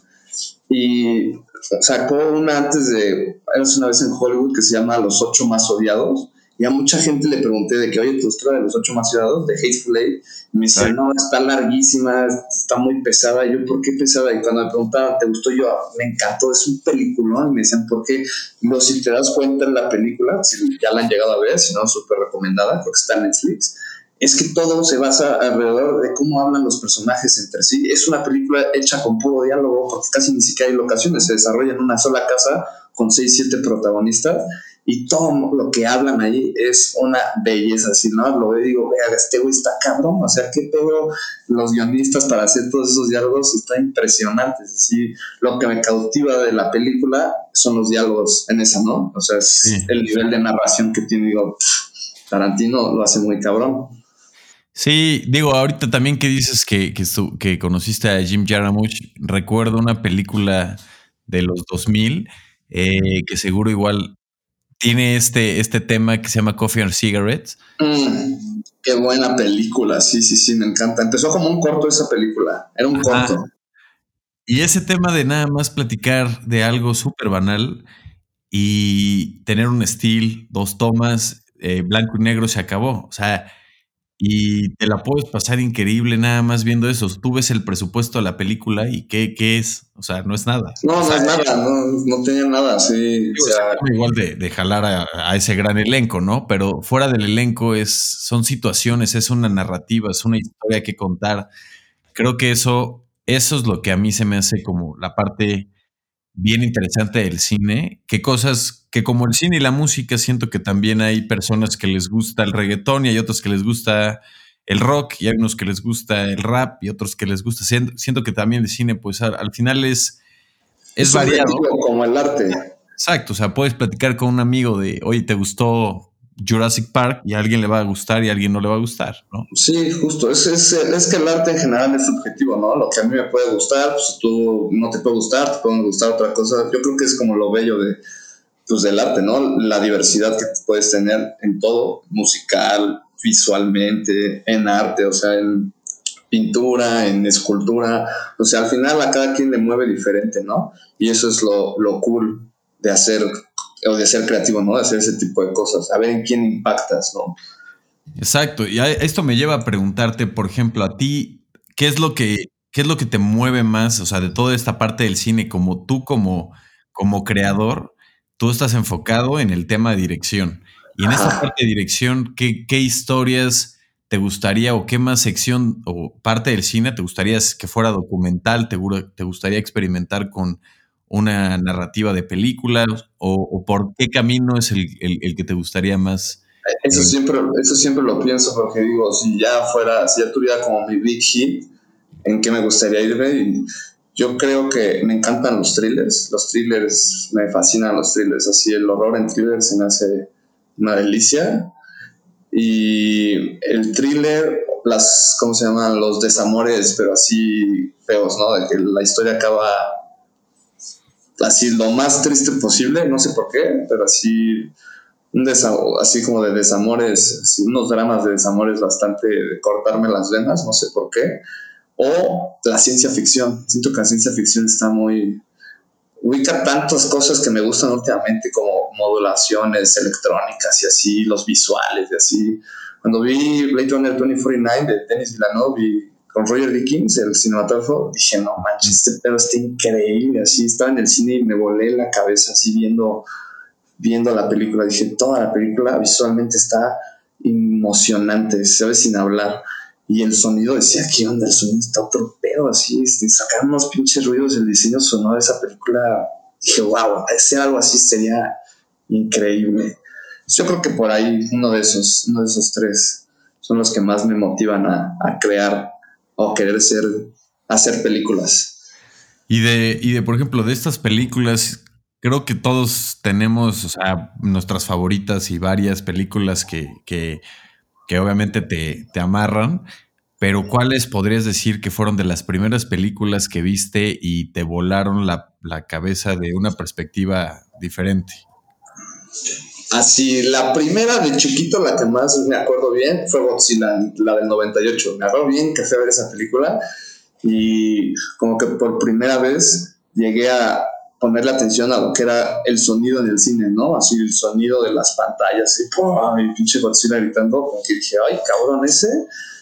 Y sacó una antes de, es una vez en Hollywood que se llama Los ocho más odiados, Y a mucha gente le pregunté de que, oye, ¿te gustó de los ocho más ciudadanos de Hateful Eight? Y me decían, no, está larguísima, está muy pesada. Y yo, ¿por qué pesada? Y cuando me preguntaban, ¿te gustó? Yo, me encantó, es un peliculón. Y me decían, ¿por qué? No, si te das cuenta en la película, si ya la han llegado a ver, si no, súper recomendada, porque está en Netflix es que todo se basa alrededor de cómo hablan los personajes entre sí. Es una película hecha con puro diálogo, porque casi ni siquiera hay locaciones, se desarrolla en una sola casa con seis, siete protagonistas y todo lo que hablan ahí es una belleza, así, ¿no? Lo veo y digo, vea, este güey está cabrón, o sea, que todo los guionistas para hacer todos esos diálogos está impresionante, es decir, lo que me cautiva de la película son los diálogos en esa, ¿no? O sea, es el nivel de narración que tiene, digo, Tarantino lo hace muy cabrón. Sí, digo, ahorita también que dices que, que, que conociste a Jim Jarmusch, recuerdo una película de los 2000 eh, que seguro igual tiene este, este tema que se llama Coffee and Cigarettes. Mm, qué buena película, sí, sí, sí, me encanta. Empezó como un corto esa película, era un corto. Y ese tema de nada más platicar de algo súper banal y tener un estilo, dos tomas, eh, blanco y negro se acabó. O sea, y te la puedes pasar increíble nada más viendo eso. Tú ves el presupuesto de la película y qué, qué es. O sea, no es nada. No, no es nada, no, no tenía nada, sí. O sea, igual de, de jalar a, ese gran elenco, ¿no? Pero fuera del elenco es, son situaciones, es una narrativa, es una historia que contar. Creo que eso, eso es lo que a mí se me hace como la parte bien interesante del cine, qué cosas que como el cine y la música siento que también hay personas que les gusta el reggaetón y hay otros que les gusta el rock y hay unos que les gusta el rap y otros que les gusta. Siento, que también el cine pues al, final es, es, variado. Como el arte. Exacto, o sea, puedes platicar con un amigo de, oye, ¿te gustó Jurassic Park y a alguien le va a gustar y a alguien no le va a gustar, ¿no? Sí, justo. Es, es, es, que el arte en general es subjetivo, ¿no? Lo que a mí me puede gustar, pues tú no te puede gustar, te puede gustar otra cosa. Yo creo que es como lo bello de, pues, del arte, ¿no? La diversidad que puedes tener en todo, musical, visualmente, en arte, o sea, en pintura, en escultura. O sea, al final a cada quien le mueve diferente, ¿no? Y eso es lo, lo cool de hacer o de ser creativo, ¿no? De hacer ese tipo de cosas, a ver en quién impactas, ¿no? Exacto. Y esto me lleva a preguntarte, por ejemplo, a ti, ¿qué es lo que, qué es lo que te mueve más? O sea, de toda esta parte del cine, como tú, como, como creador, tú estás enfocado en el tema de dirección. Y en esta parte de dirección, ¿qué, ¿qué, historias te gustaría o qué más sección o parte del cine te gustaría que fuera documental? ¿Te, te gustaría experimentar con una narrativa de películas o, por qué camino es el, que te gustaría más? Eso siempre, eso siempre lo pienso porque digo, si ya fuera, si ya tuviera como mi big hit, ¿en qué me gustaría irme? yo creo que me encantan los thrillers, los thrillers, me fascinan los thrillers, así el horror en thrillers se me hace una delicia. Y el thriller, las, ¿cómo se llaman? Los desamores, pero así feos, ¿no? De que la historia acaba así lo más triste posible, no sé por qué, pero así, un así como de desamores, así, unos dramas de desamores bastante de cortarme las venas, no sé por qué. O la ciencia ficción. Siento que la ciencia ficción está muy. ubica tantas cosas que me gustan últimamente, como modulaciones electrónicas y así, los visuales y así. Cuando vi Blade Runner 2049 de Denis Villeneuve, vi con Roger Dickens, el cinematógrafo, dije, no manches, este pedo está increíble. Así estaba en el cine y me volé la cabeza así viendo, viendo la película. Dije, toda la película visualmente está emocionante, se ve sin hablar. Y el sonido decía, ¿qué onda? El sonido está otro pedo, así, sacar unos pinches ruidos, el diseño sonoro de esa película. Dije, wow, hacer algo así sería increíble. Yo creo que por ahí uno de esos, uno de esos tres son los que más me motivan a crear o querer ser, hacer películas. Y de, y de, por ejemplo, de estas películas, creo que todos tenemos, o sea, nuestras favoritas y varias películas que, que, que obviamente te, te, amarran, pero ¿cuáles podrías decir que fueron de las primeras películas que viste y te volaron la, la cabeza de una perspectiva diferente? Así, la primera de chiquito, la que más me acuerdo bien, fue Godzilla, la del 98. Me acuerdo bien que fui a ver esa película y como que por primera vez llegué a, ponerle atención a lo que era el sonido en el cine, ¿no? Así el sonido de las pantallas, y, y pinche Godzilla gritando, como que dije, ay, cabrón, ese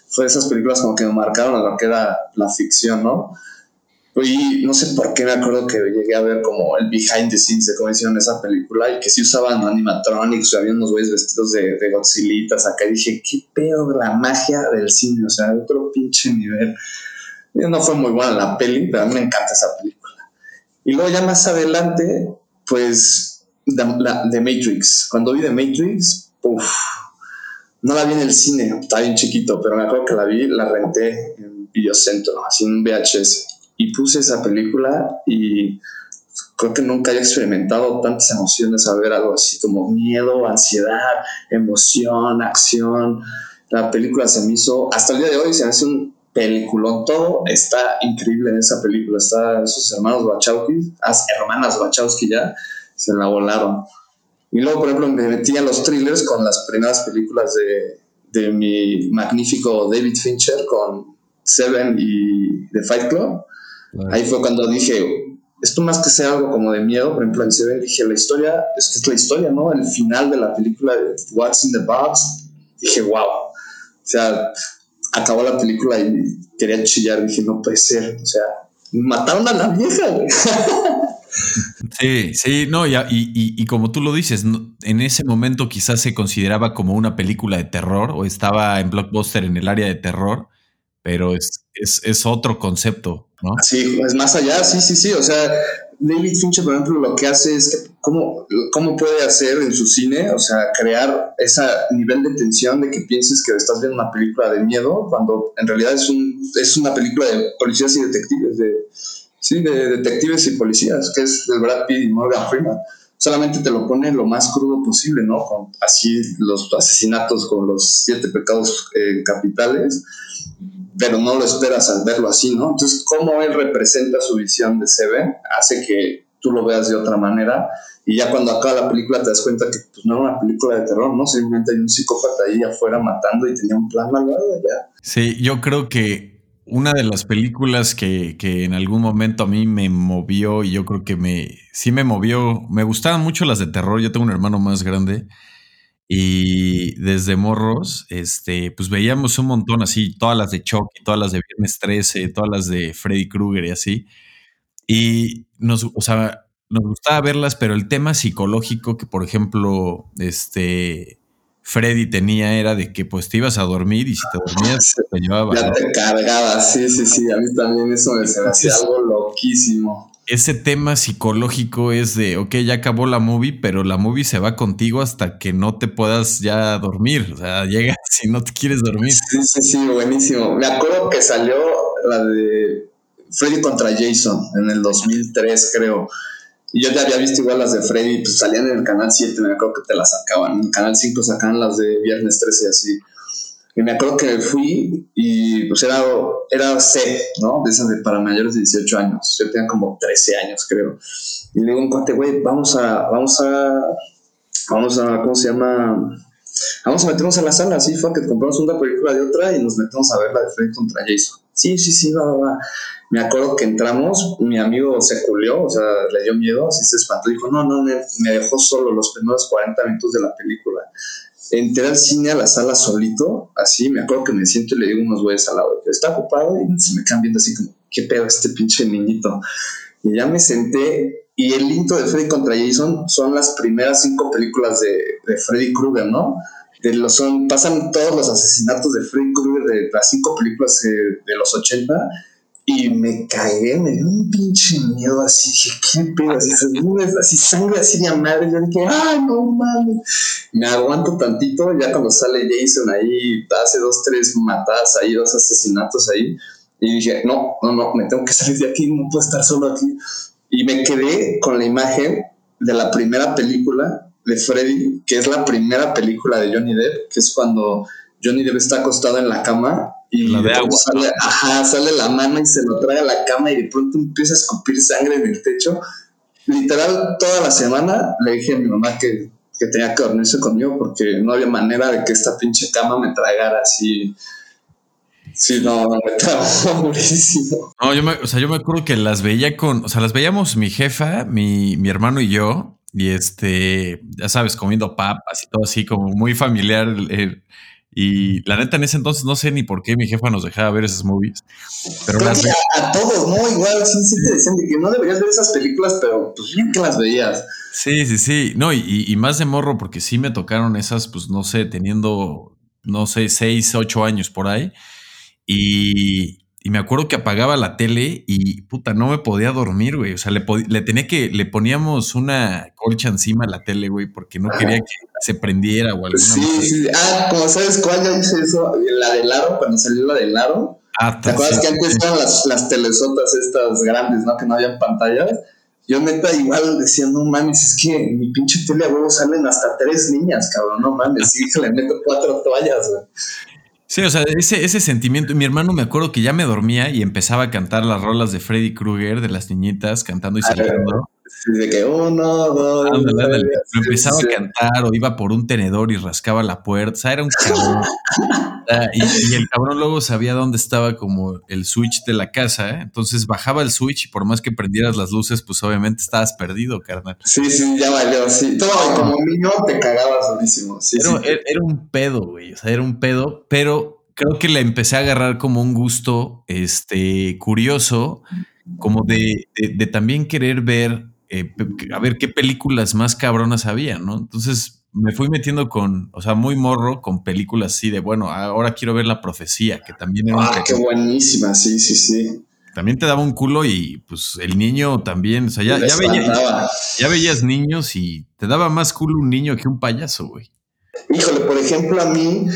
fue de esas películas como que me marcaron a lo que era la ficción, ¿no? Y no sé por qué me acuerdo que llegué a ver como el behind the scenes de cómo hicieron esa película y que sí usaban animatronics, había unos güeyes vestidos de, de Godzillitas acá. Y dije, qué pedo la magia del cine, o sea, otro pinche nivel. no fue muy buena la peli, pero a mí me encanta esa película. Y luego ya más adelante, pues, la, The Matrix. Cuando vi The Matrix, uff, no la vi en el cine, estaba bien chiquito, pero me acuerdo que la vi, la renté en Videocentro, así en VHS y puse esa película y creo que nunca había experimentado tantas emociones al ver algo así como miedo, ansiedad, emoción, acción. La película se me hizo, hasta el día de hoy se me hace un peliculón, todo está increíble en esa película, está esos hermanos Wachowski, las hermanas Wachowski ya, se la volaron. Y luego, por ejemplo, me metí a los thrillers con las primeras películas de, de mi magnífico David Fincher con Seven y The Fight Club Ahí fue cuando dije, esto más que sea algo como de miedo, por ejemplo, en Seven dije, la historia, es que es la historia, ¿no? El final de la película de What's in the Box, dije, wow. O sea, acabó la película y quería chillar, dije, no puede ser, o sea, mataron a la vieja, Sí, sí, no, y, y, como tú lo dices, en ese momento quizás se consideraba como una película de terror o estaba en blockbuster en el área de terror, pero es, es, es otro concepto, ¿no? Sí, es más allá, sí, sí, sí. O sea, David Fincher, por ejemplo, lo que hace es que cómo, cómo puede hacer en su cine, o sea, crear ese nivel de tensión de que pienses que estás viendo una película de miedo, cuando en realidad es, un, es una película de policías y detectives, de, sí, de detectives y policías, que es de Brad Pitt y Morgan Freeman. Solamente te lo pone lo más crudo posible, ¿no? Con así los asesinatos con los siete pecados eh, capitales pero no lo esperas al verlo así, ¿no? Entonces, cómo él representa su visión de Seven hace que tú lo veas de otra manera y ya cuando acaba la película te das cuenta que pues, no era una película de terror, ¿no? Simplemente hay un psicópata ahí afuera matando y tenía un plan malvado ya. Sí, yo creo que una de las películas que, que, en algún momento a mí me movió y yo creo que me sí me movió, me gustaban mucho las de terror, yo tengo un hermano más grande y desde morros, este, pues veíamos un montón así, todas las de Chucky, todas las de Viernes 13, todas las de Freddy Krueger y así. Y nos, o sea, nos gustaba verlas, pero el tema psicológico que, por ejemplo, este, Freddy tenía era de que pues te ibas a dormir y si te dormías te llevaba. Ya te cargabas, sí, sí, sí. A mí también eso me hacía algo loquísimo ese tema psicológico es de, ok, ya acabó la movie, pero la movie se va contigo hasta que no te puedas ya dormir. O sea, llega si no te quieres dormir. Sí, sí, sí, buenísimo. Me acuerdo que salió la de Freddy contra Jason en el 2003, creo. Y yo ya había visto igual las de Freddy, pues salían en el canal 7, me acuerdo que te las sacaban. En el canal 5 sacaban las de Viernes 13 y así. Y me acuerdo que fui y pues era, era C, ¿no? De esas de para mayores de 18 años. Yo tenía como 13 años, creo. Y le digo un cuate, güey, vamos a, vamos a, vamos a, ¿cómo se llama? Vamos a meternos a la sala, sí, fue que compramos una película de otra y nos metemos a ver la de Freddy contra Jason. Sí, sí, sí, va, va, va. Me acuerdo que entramos, mi amigo se culió, o sea, le dio miedo, así se espantó, dijo, no, no, me, me dejó solo los primeros 40 minutos de la película entré al cine a la sala solito, así, me acuerdo que me siento y le digo unos güeyes al lado, está ocupado y se me quedan viendo así como, ¿qué pedo este pinche niñito? Y ya me senté y el intro de Freddy contra Jason son las primeras cinco películas de, de Freddy Krueger, ¿no? De los, son, pasan todos los asesinatos de Freddy Krueger de las cinco películas de, de los 80 y me cagué, me dio un pinche miedo así, dije, ¿qué pedo? Así, así sangre así de madre. Yo dije, ¡ay, no mames! Me aguanto tantito, ya cuando sale Jason ahí, hace dos, tres matadas ahí, dos asesinatos ahí. Y dije, no, no, no, me tengo que salir de aquí, no puedo estar solo aquí. Y me quedé con la imagen de la primera película de Freddy, que es la primera película de Johnny Depp, que es cuando Johnny Depp está acostado en la cama y la de agua, sale, ajá, sale la mano y se lo trae a la cama y de pronto empieza a escupir sangre en el techo. Literal, toda la semana le dije a mi mamá que, que tenía que dormirse conmigo porque no había manera de que esta pinche cama me tragara así. Sí, no, me traumó muchísimo. No, yo me, o sea, yo me acuerdo que las veía con, o sea, las veíamos mi jefa, mi, mi hermano y yo, y este, ya sabes, comiendo papas y todo así, como muy familiar. Eh, y la neta, en ese entonces no sé ni por qué mi jefa nos dejaba ver esas movies. Pero las a, todos, ¿no? Igual, sí, sí te decían que no deberías ver esas películas, pero pues bien que las veías. Sí, sí, sí. No, y, y más de morro, porque sí me tocaron esas, pues no sé, teniendo, no sé, seis, ocho años por ahí. Y, y me acuerdo que apagaba la tele y puta, no me podía dormir, güey. O sea, le, le tenía que, le poníamos una colcha encima a la tele, güey, porque no quería que se prendiera o alguna Sí, sí. Ah, como sabes cuál ya hice eso, la del aro, cuando salió la del aro. Ah, ¿Te acuerdas que antes estaban las, las telesotas estas grandes, ¿no? Que no había pantallas. Yo neta igual decía, no mames, es que en mi pinche tele a huevo salen hasta tres niñas, cabrón, no mames, sí, le meto cuatro toallas, güey. Sí, o sea, ese, ese sentimiento. Mi hermano me acuerdo que ya me dormía y empezaba a cantar las rolas de Freddy Krueger, de las niñiñitas, cantando y ah, saltando. De que uno, dos. Ándale, Lo empezaba a cantar o iba por un tenedor y rascaba la puerta. O sea, era un cabrón. Ah, y, el cabrón luego sabía dónde estaba como el switch de la casa. ¿eh? Entonces bajaba el switch y por más que prendieras las luces, pues obviamente estabas perdido, carnal. Sí, sí, ya valió. Sí, todo como niño te cagabas durísimo. Sí, era, era un pedo, güey. O sea, era un pedo, pero creo que le empecé a agarrar como un gusto este, curioso, como de, de también querer ver eh, a ver qué películas más cabronas había, ¿no? Entonces me fui metiendo con, o sea, muy morro con películas así de, bueno, ahora quiero ver La Profecía, que también era... Ah, qué buenísima, sí, sí, sí. También te daba un culo y pues el niño también, o sea, ya, ya veías niños y te daba más culo un niño que un payaso, güey. Híjole, por ejemplo, a mí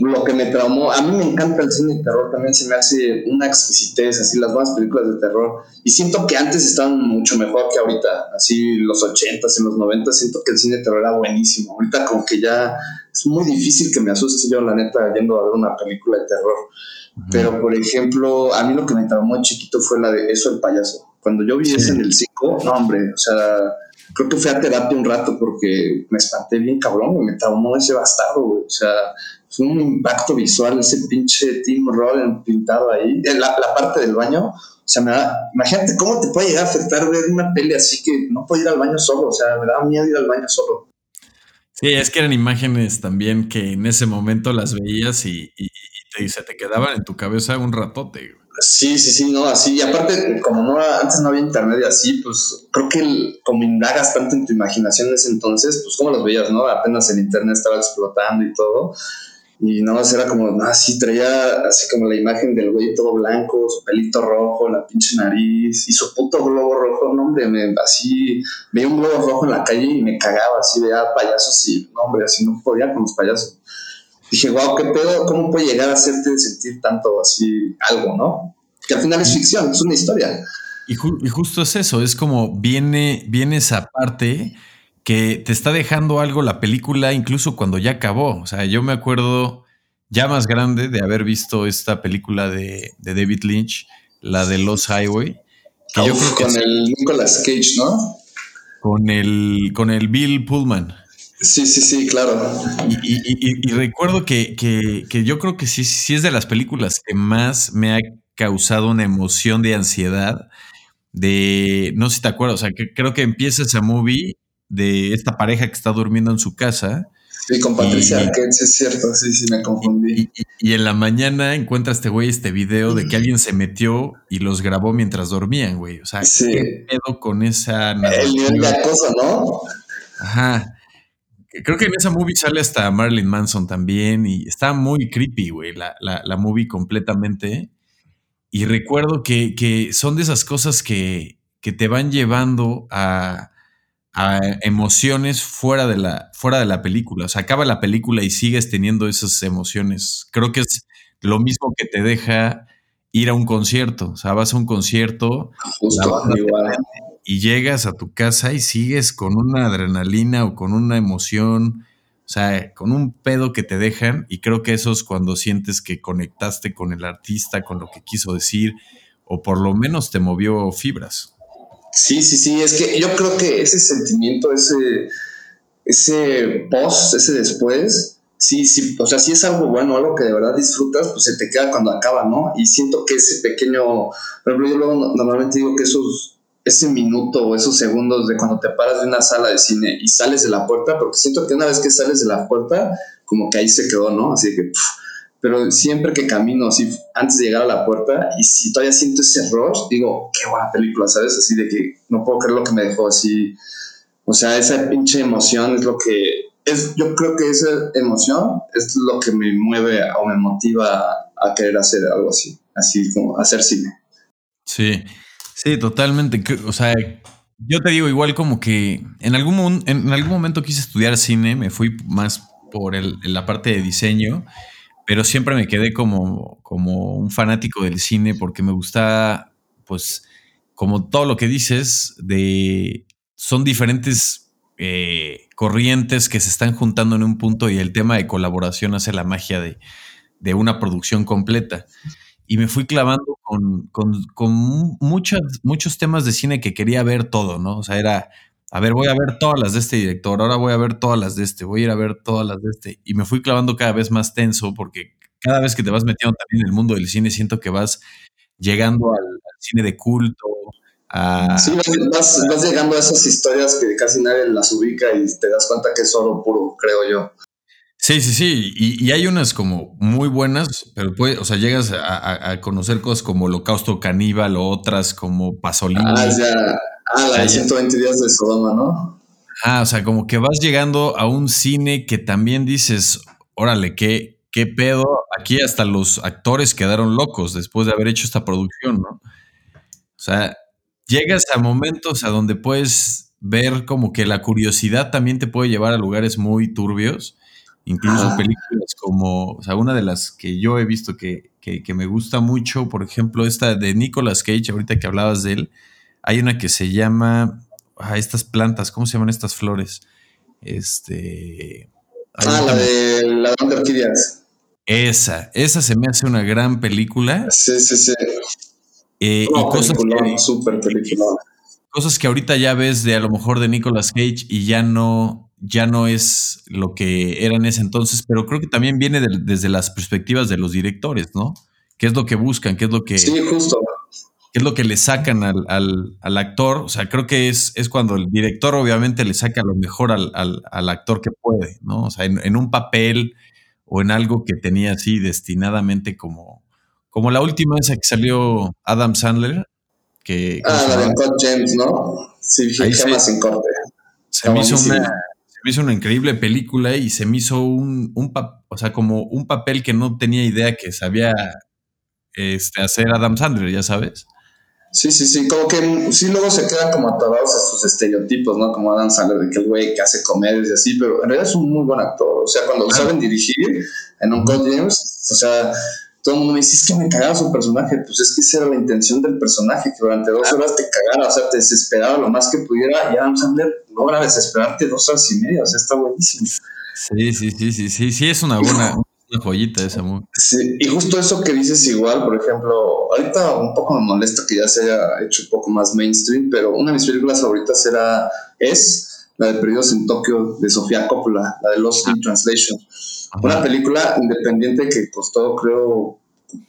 lo que me traumó, a mí me encanta el cine de terror, también se me hace una exquisitez, así las buenas películas de terror, y siento que antes estaban mucho mejor que ahorita, así los 80s, en los 90 siento que el cine de terror era buenísimo, ahorita como que ya es muy difícil que me asuste yo, la neta, yendo a ver una película de terror, pero por ejemplo, a mí lo que me traumó chiquito fue la de Eso el payaso, cuando yo vi ese en el 5, no hombre, o sea creo que fui a terapia un rato porque me espanté bien cabrón, me traumó ese bastardo, O sea, fue un impacto visual ese pinche Tim Rollin pintado ahí. La, la parte del baño, o sea, me da, imagínate cómo te puede llegar a afectar ver una peli así que no puedo ir al baño solo, o sea, me daba miedo ir al baño solo. Sí, es que eran imágenes también que en ese momento las veías y, y, y se te quedaban en tu cabeza un ratote. Sí, sí, sí, no, así. Y aparte, como no antes no había internet y así, pues creo que como indagas tanto en tu imaginación en ese entonces, pues como los veías, ¿no? Apenas el internet estaba explotando y todo. Y no, era como, así traía así como la imagen del güey todo blanco, su pelito rojo, la pinche nariz y su puto globo rojo. No, hombre, me, así veía un globo rojo en la calle y me cagaba, así veía payasos y, no, hombre, así no podía con los payasos dije, wow, qué pedo, ¿cómo puede llegar a hacerte sentir tanto así algo, no? Que al final es ficción, es una historia. Y, justo es eso, es como viene, viene esa parte que te está dejando algo la película incluso cuando ya acabó. O sea, yo me acuerdo ya más grande de haber visto esta película de, David Lynch, la de Los Highway. Que yo creo que con el Nicolas Cage, ¿no? Con el, con el Bill Pullman. Sí, sí, sí, claro. Y, recuerdo que, yo creo que sí, sí es de las películas que más me ha causado una emoción de ansiedad. De, no sé si te acuerdas, o sea, que creo que empieza esa movie de esta pareja que está durmiendo en su casa. Sí, con Patricia Arquette, es cierto, sí, sí, me confundí. Y, en la mañana encuentra este güey este video de que alguien se metió y los grabó mientras dormían, güey. O sea, ¿qué pedo con esa El nivel de acoso, ¿no? Ajá. Creo que en esa movie sale hasta Marilyn Manson también y está muy creepy, güey, la, la, movie completamente. Y recuerdo que, son de esas cosas que, te van llevando a, emociones fuera de, la, fuera de la película. O sea, acaba la película y sigues teniendo esas emociones. Creo que es lo mismo que te deja ir a un concierto. O sea, vas a un concierto, y llegas a tu casa y sigues con una adrenalina o con una emoción, o sea, con un pedo que te dejan y creo que eso es cuando sientes que conectaste con el artista, con lo que quiso decir o por lo menos te movió fibras. Sí, sí, sí, es que yo creo que ese sentimiento, ese, ese post, ese después, sí, sí, o sea, si es algo bueno, algo que de verdad disfrutas, pues se te queda cuando acaba, ¿no? Y siento que ese pequeño, por ejemplo, yo luego normalmente digo que esos, ese minuto o esos segundos de cuando te paras de una sala de cine y sales de la puerta, porque siento que una vez que sales de la puerta, como que ahí se quedó, ¿no? Así que, pero siempre que camino así antes de llegar a la puerta y si todavía siento ese rush, digo, qué buena película, ¿sabes? Así de que no puedo creer lo que me dejó así. O sea, esa pinche emoción es lo que es, yo creo que esa emoción es lo que me mueve o me motiva a querer hacer algo así, así como hacer cine. Sí, sí, totalmente. O sea, yo te digo igual como que en algún, en algún momento quise estudiar cine, me fui más por el, la parte de diseño, pero siempre me quedé como, como un fanático del cine porque me gusta, pues, como todo lo que dices, de son diferentes eh, corrientes que se están juntando en un punto y el tema de colaboración hace la magia de, una producción completa. Y me fui clavando con, muchos temas de cine que quería ver todo, ¿no? O sea, era, a ver, voy a ver todas las de este director, ahora voy a ver todas las de este, voy a ir a ver todas las de este. Y me fui clavando cada vez más tenso porque cada vez que te vas metiendo también en el mundo del cine, siento que vas llegando al cine de culto, sí, vas, llegando a esas historias que casi nadie las ubica y te das cuenta que es oro puro, creo yo. Sí, sí, sí. Y, hay unas como muy buenas, pero puede, o sea, llegas a, conocer cosas como Holocausto Caníbal o otras como Pasolini. Ah, ya. Ah, la de 120 días de Sodoma, ¿no? Ah, o sea, como que vas llegando a un cine que también dices, órale, qué, qué pedo. Aquí hasta los actores quedaron locos después de haber hecho esta producción, ¿no? O sea, llegas a momentos a donde puedes ver como que la curiosidad también te puede llevar a lugares muy turbios, incluso películas como, o sea, una de las que yo he visto que, me gusta mucho, por ejemplo, esta de Nicolas Cage, ahorita que hablabas de él, hay una que se llama, ah, estas plantas, ¿cómo se llaman estas flores? Este... Ah, la de la de orquídeas. Esa, esa se me hace una gran película. Sí, sí, sí. Eh, y cosas que, cosas que ahorita ya ves de a lo mejor de Nicolas Cage y ya no, ya no es lo que era en ese entonces, pero creo que también viene desde las perspectivas de los directores, ¿no? ¿Qué es lo que buscan? ¿Qué es lo que... Sí, justo. ¿Qué es lo que le sacan al, al, actor? O sea, creo que es, es, cuando el director obviamente le saca lo mejor al, al actor que puede, ¿no? O sea, en, en, un papel o en algo que tenía así destinadamente como, como la última esa que salió Adam Sandler. Que, ah, la de James, ¿no? Sí, se, sin corte. Se me, hizo una, me, hizo una, increíble película y se me hizo un, un o sea, como un papel que no tenía idea que sabía este, hacer Adam Sandler, ya sabes. Sí, sí, sí, como que sí luego se quedan como atados a sus estereotipos, ¿no? Como Adam Sandler, de que el güey que hace comedias y así, pero en realidad es un muy buen actor. O sea, cuando saben dirigir en un James, o sea, todo el mundo me dice, es que me cagaba su personaje. Pues es que esa era la intención del personaje, que durante dos horas te cagara, o sea, te desesperaba lo más que pudiera. Y Adam Sandler logra desesperarte dos horas y media, o sea, está buenísimo. Sí, sí, sí, sí, sí, sí, es una buena una joyita esa muy. Sí, y justo eso que dices igual, por ejemplo, ahorita un poco me molesta que ya se haya hecho un poco más mainstream, pero una de mis películas favoritas era, es la de Perdidos en Tokio de Sofía Coppola, la de Lost in Translation. Una película independiente que costó, creo,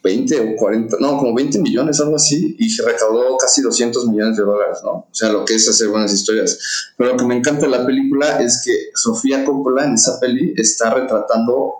20 o 40, no, como 20 millones, algo así, y recaudó casi 200 millones de dólares, ¿no? O sea, lo que es hacer buenas historias. Pero lo que me encanta de la película es que Sofía Coppola en esa peli está retratando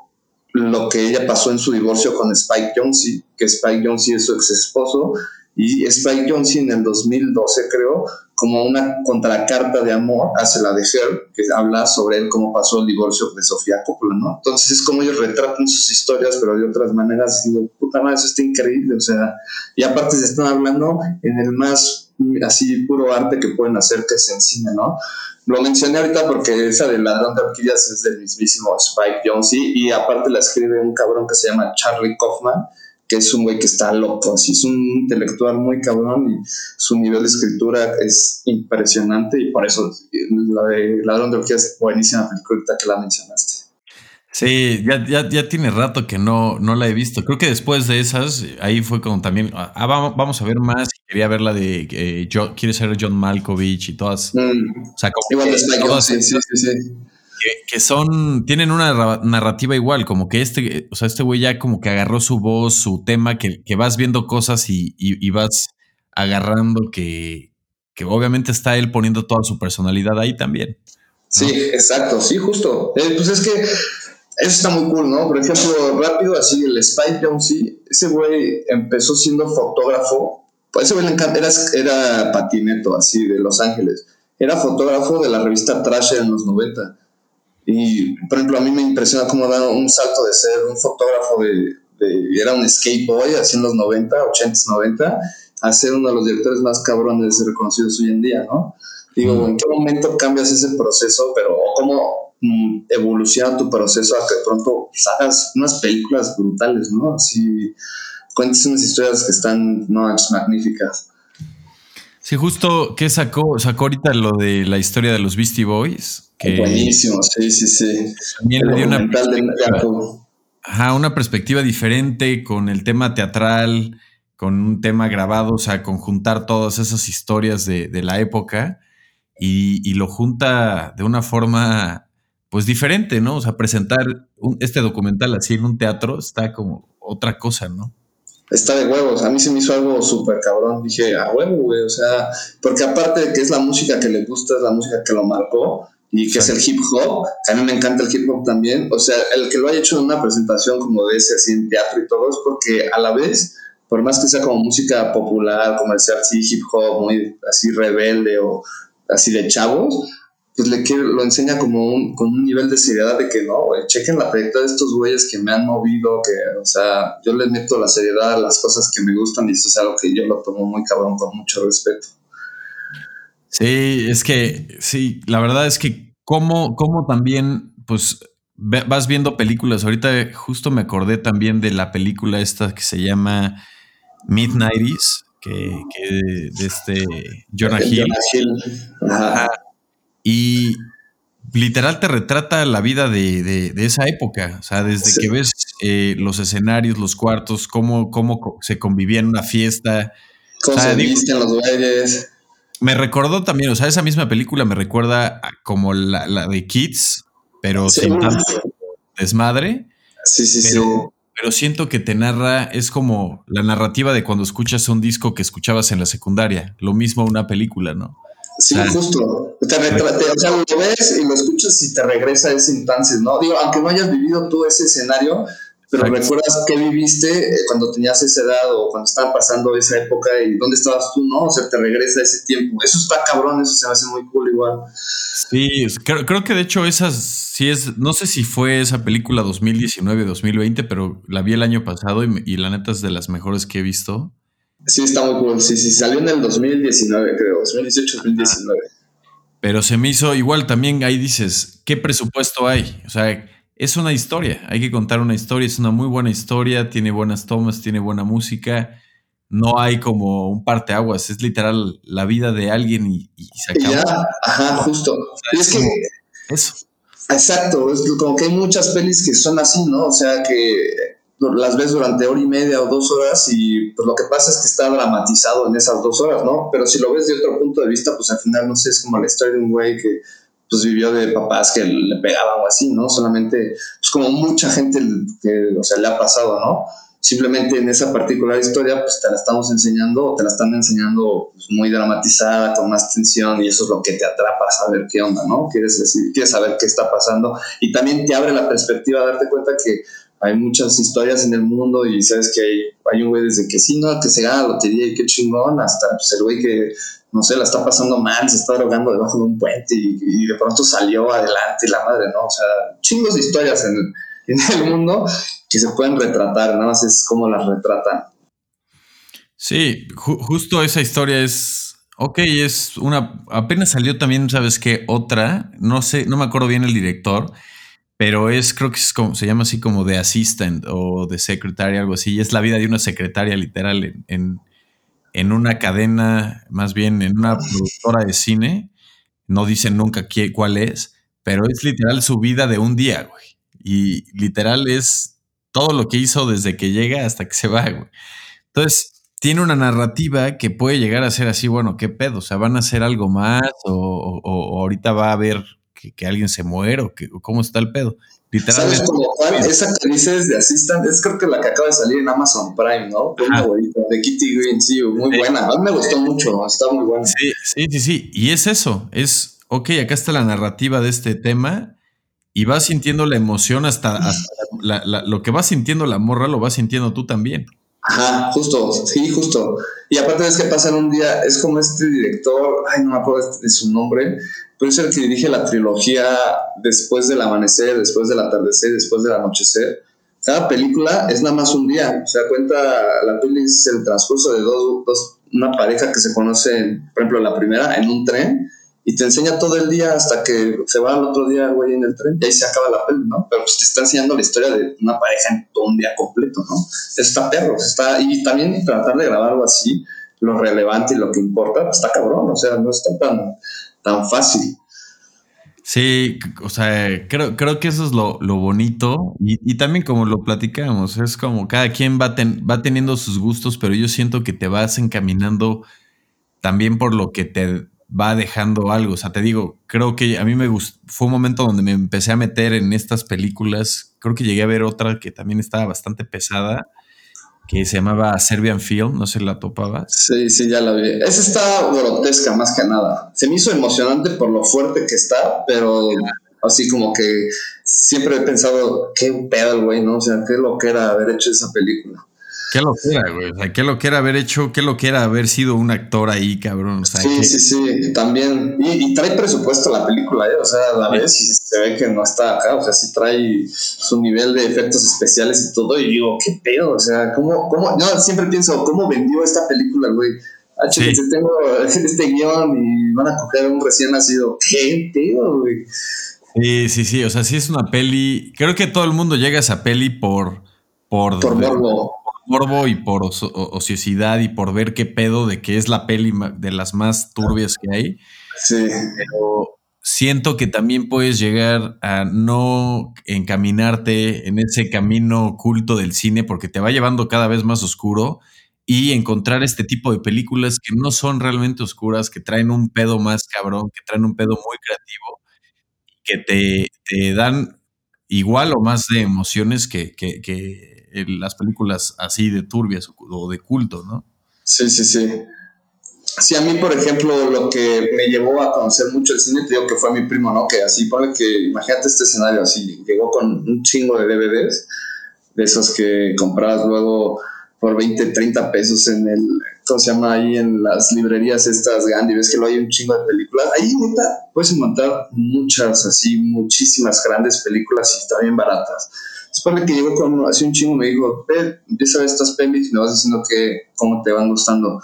lo que ella pasó en su divorcio con Spike Jonze, que Spike Jonze es su ex esposo, y Spike Jonze en el 2012, creo, como una contracarta de amor hacia la de Her, que habla sobre él cómo pasó el divorcio de Sofía Coppola, ¿no? Entonces es como ellos retratan sus historias, pero de otras maneras. Y digo, puta madre, eso está increíble, o sea, y aparte se están hablando en el más así puro arte que pueden hacer, que es en cine, ¿no? Lo mencioné ahorita porque esa de Ladrón de Orquídeas es del mismísimo Spike Jonze y aparte la escribe un cabrón que se llama Charlie Kaufman, que es un güey que está loco, así es un intelectual muy cabrón y su nivel de escritura es impresionante y por eso la de Ladrón de Orquídeas es buenísima película que la mencionaste. Sí, ya, ya, ya, tiene rato que no, no la he visto. Creo que después de esas, ahí fue como también, ah, vamos, a ver más. Quería ver la de eh, quiere ser John Malkovich y todas. Mm. O sea, como Igual de Spike, sí, sí, sí. Que, son, tienen una narrativa igual, como que este, o sea, este güey ya como que agarró su voz, su tema, que, vas viendo cosas y, vas agarrando que, que obviamente está él poniendo toda su personalidad ahí también. Sí, exacto, sí, justo. Eh, pues es que eso está muy cool, ¿no? Por ejemplo, rápido, así, el Spike Jonze, ese güey empezó siendo fotógrafo, pues ese güey era, era patineto, así, de Los Ángeles. Era fotógrafo de la revista Trasher en los 90. Y, por ejemplo, a mí me impresiona cómo da un salto de ser un fotógrafo de, de era un skate boy, así en los 90, 80, 90, a ser uno de los directores más cabrones reconocidos hoy en día, ¿no? Digo, ¿en qué momento cambias ese proceso? Pero cómo mm, evoluciona tu proceso a que de pronto pues, hagas unas películas brutales, ¿no? Así cuentes unas historias que están no magníficas. Sí, justo que sacó, sacó ahorita lo de la historia de los Beastie Boys. Que Buenísimo, sí, sí, sí. También le dio una perspectiva, ajá, una perspectiva diferente con el tema teatral, con un tema grabado, o sea, conjuntar todas esas historias de, de la época y, lo junta de una forma pues diferente, ¿no? O sea, presentar este documental así en un teatro está como otra cosa, ¿no? Está de huevos, a mí se me hizo algo súper cabrón, dije, a huevo, güey, o sea, porque aparte de que es la música que le gusta, es la música que lo marcó, y que es el hip hop, a mí me encanta el hip hop también, o sea, el que lo haya hecho en una presentación como de ese, así en teatro y todo, es porque a la vez, por más que sea como música popular, comercial, sí, hip hop, muy así rebelde o así de chavos, pues le quiere, lo enseña como un, con un nivel de seriedad de que no, chequen la trayectoria de estos güeyes que me han movido, que, o sea, yo les meto la seriedad a las cosas que me gustan y eso es algo que yo lo tomo muy cabrón, con mucho respeto. Sí, es que, sí, la verdad es que como, como también, pues, vas viendo películas, ahorita justo me acordé también de la película esta que se llama Midnighties, que, que de este Jonah Hill. Y literal te retrata la vida de, esa época. O sea, desde que ves eh, los escenarios, los cuartos, cómo, cómo se convivía en una fiesta. Cómo se visten los güeyes. Me recordó también, o sea, esa misma película me recuerda como la, de Kids, pero sin tanto desmadre. Sí, sí, sí pero siento que te narra, es como la narrativa de cuando escuchas un disco que escuchabas en la secundaria, lo mismo una película, ¿no? Sí, justo. Te o sea, lo ves y lo escuchas y te regresa a ese instante, ¿no? Digo, aunque no hayas vivido tú ese escenario, pero recuerdas qué viviste eh, cuando tenías esa edad o cuando estaba pasando esa época y dónde estabas tú, ¿no? O sea, te regresa ese tiempo. Eso está cabrón, eso se me hace muy cool igual. Sí, creo, creo que de hecho esas sí es, no sé si fue esa película 2019-2020, pero la vi el año pasado y, y, la neta es de las mejores que he visto. Sí, está muy cool. Sí, sí, salió en el 2019, creo, 2018-2019. Pero se me hizo igual también, ahí dices, ¿qué presupuesto hay? O sea, es una historia, hay que contar una historia, es una muy buena historia, tiene buenas tomas, tiene buena música, no hay como un parteaguas, es literal la vida de alguien y, se acaba. ajá, justo. es, que eso. Exacto, es como que hay muchas pelis que son así, ¿no? O sea, que las ves durante hora y media o dos horas y pues lo que pasa es que está dramatizado en esas dos horas, ¿no? Pero si lo ves de otro punto de vista, pues al final, no sé, es como la historia de un güey que pues vivió de papás que le pegaban o así, ¿no? Solamente, pues como mucha gente que, o sea, le ha pasado, ¿no? Simplemente en esa particular historia, pues te la estamos enseñando, o te la están enseñando pues, muy dramatizada, con más tensión, y eso es lo que te atrapa a saber qué onda, ¿no? Quieres decir, quieres saber qué está pasando, y también te abre la perspectiva darte cuenta que hay muchas historias en el mundo y sabes que hay, hay un güey desde que sí, no, que se gana la lotería y qué chingón, hasta pues, el güey que no sé, la está pasando mal, se está drogando debajo de un puente y, de pronto salió adelante la madre, ¿no? O sea, chingos de historias en, el mundo que se pueden retratar, nada más es cómo las retratan. Sí, justo esa historia es, ok, es una, apenas salió también, ¿sabes qué? Otra, no sé, no me acuerdo bien el director, pero es, creo que es como, se llama así como de assistant o de secretary, algo así, y es la vida de una secretaria literal en en una cadena, más bien en una productora de cine. No dicen nunca qué, cuál es, pero es literal su vida de un día, güey. Y literal es todo lo que hizo desde que llega hasta que se va, güey. Entonces, tiene una narrativa que puede llegar a ser así, bueno, ¿qué pedo? O sea, ¿van a hacer algo más? ¿O, ahorita va a haber que, alguien se muere o, que, cómo está el pedo. ¿Sabes como cuál? Esa que dices de Assistant es creo que la que acaba de salir en Amazon Prime, ¿no? de Kitty Green, sí, muy buena. A mí me gustó mucho, está muy buena. Sí, sí, sí, sí. Y es eso, es, ok, acá está la narrativa de este tema y vas sintiendo la emoción hasta, lo que va sintiendo la morra, lo vas sintiendo tú también. Ajá, justo, sí, justo. Y aparte es que pasan un día, es como este director, ay, no me acuerdo de su nombre, pero es el que dirige la trilogía después del amanecer, después del atardecer, después del anochecer. Cada película es nada más un día, o sea, cuenta, la peli es el transcurso de dos, dos, una pareja que se conoce, por ejemplo, la primera en un tren, y te enseña todo el día hasta que se va al otro día, güey, en el tren, y ahí se acaba la peli, ¿no? Pero pues te está enseñando la historia de una pareja en todo un día completo, ¿no? Está perro, está, y también tratar de grabar algo así, lo relevante y lo que importa, pues está cabrón, o sea, no está tan, tan fácil. Sí, o sea, creo, creo que eso es lo, bonito y, también como lo platicamos, es como cada quien va, va teniendo sus gustos, pero yo siento que te vas encaminando también por lo que te va dejando algo. O sea, te digo, creo que a mí me gustó, fue un momento donde me empecé a meter en estas películas. Creo que llegué a ver otra que también estaba bastante pesada, que se llamaba Serbian Film, no sé, ¿la topaba? Sí, sí, ya la vi. Esa está grotesca más que nada. Se me hizo emocionante por lo fuerte que está, pero así como que siempre he pensado, qué pedo güey, ¿no? O sea, qué lo que era haber hecho esa película. Qué lo que era, güey. O sea, qué lo que era haber hecho, qué lo que era haber sido un actor ahí, cabrón. sí, sí, sí, también. Y, trae presupuesto la película, ¿eh? O sea, a la vez y se ve que no está acá. O sea, sí trae su nivel de efectos especiales y todo. Y digo, qué pedo. O sea, ¿cómo, cómo? Yo siempre pienso, ¿cómo vendió esta película, güey? Ah, sí. tengo este guion y van a coger un recién nacido. ¿Qué pedo, güey? Sí, sí, sí. O sea, sí es una peli. Creo que todo el mundo llega a esa peli por. Por, por morbo y por ociosidad y por ver qué pedo de que es la peli de las más turbias que hay. Sí. Pero siento que también puedes llegar a no encaminarte en ese camino oculto del cine porque te va llevando cada vez más oscuro y encontrar este tipo de películas que no son realmente oscuras, que traen un pedo más cabrón, que traen un pedo muy creativo, que te, te dan igual o más de emociones que, que, que las películas así de turbias o de culto, ¿no? Sí, sí, sí. Sí, a mí, por ejemplo, lo que me llevó a conocer mucho el cine, te digo que fue mi primo, ¿no? Que así, pone que, imagínate este escenario así, llegó con un chingo de DVDs, de esos que comprabas luego por 20, 30 pesos en el, ¿cómo se llama? Ahí en las librerías estas Gandhi, ves que lo hay un chingo de películas. Ahí, puedes encontrar muchas, así, muchísimas grandes películas y también baratas. Después que llegó con hace un chingo, me dijo, empieza a ver estas pelis y me vas diciendo que, cómo te van gustando.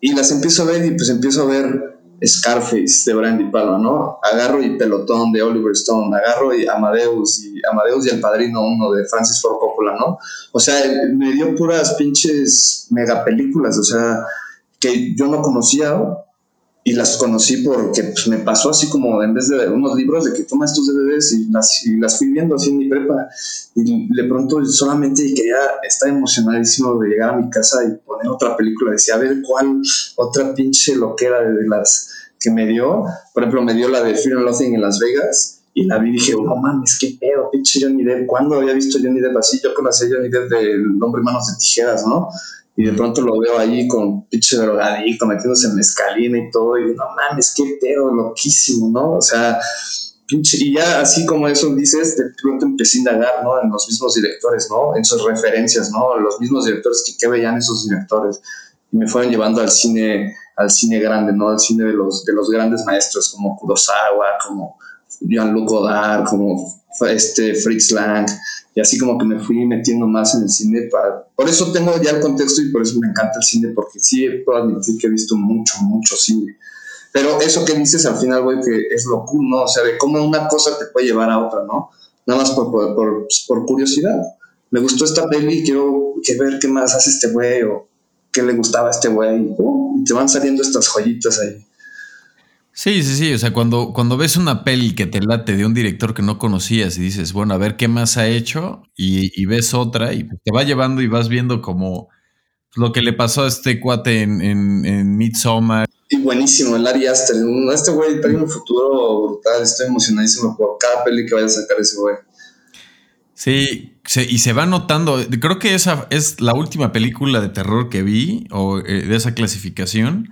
Y las empiezo a ver y pues empiezo a ver Scarface de Brandy Palma, ¿no? Agarro y Pelotón de Oliver Stone, agarro y Amadeus y Amadeus y El Padrino uno de Francis Ford Coppola, ¿no? O sea, me dio puras pinches megapelículas, o sea, que yo no conocía, y las conocí porque pues, me pasó así como en vez de unos libros de que tomas tus DVDs y las, y las fui viendo así en mi prepa y de pronto solamente quería estar emocionadísimo de llegar a mi casa y poner otra película, decía a ver cuál otra pinche loquera de las que me dio, por ejemplo me dio la de Fear and Loathing en Las Vegas y la vi y dije, no mames, qué pedo, pinche Johnny Depp, ¿cuándo había visto Johnny Depp así? Yo conocí a Johnny Depp del Hombre Manos de Tijeras, ¿no? Y de pronto lo veo ahí con pinche drogadicto, metiéndose en mezcalina y todo, y no mames, qué pedo, loquísimo, ¿no? O sea, pinche, y ya así como eso dices, de pronto empecé a indagar, ¿no? En los mismos directores, ¿no? En sus referencias, ¿no? Los mismos directores que, veían esos directores. Y me fueron llevando al cine, al cine grande, ¿no? Al cine de los, de los grandes maestros como Kurosawa, como Jean-Luc Godard, como este Fritz Lang, y así como que me fui metiendo más en el cine. Para, por eso tengo ya el contexto y por eso me encanta el cine, porque sí puedo admitir que he visto mucho, mucho cine. Pero eso que dices al final, güey, que es lo cool, ¿no? O sea, de cómo una cosa te puede llevar a otra, ¿no? Nada más por, por, por, pues, curiosidad. Me gustó esta peli quiero ver qué más hace este güey o qué le gustaba a este güey. y te van saliendo estas joyitas ahí. Sí, sí, sí. O sea, cuando, cuando ves una peli que te late de un director que no conocías y dices, bueno, a ver qué más ha hecho, y, ves otra y te va llevando y vas viendo como lo que le pasó a este cuate en, en, en Midsommar, Y buenísimo, el Ari Aster. Este güey tiene un futuro brutal. Estoy emocionadísimo por cada peli que vaya a sacar ese güey. Sí, y se va notando. Creo que esa es la última película de terror que vi, o eh, de esa clasificación,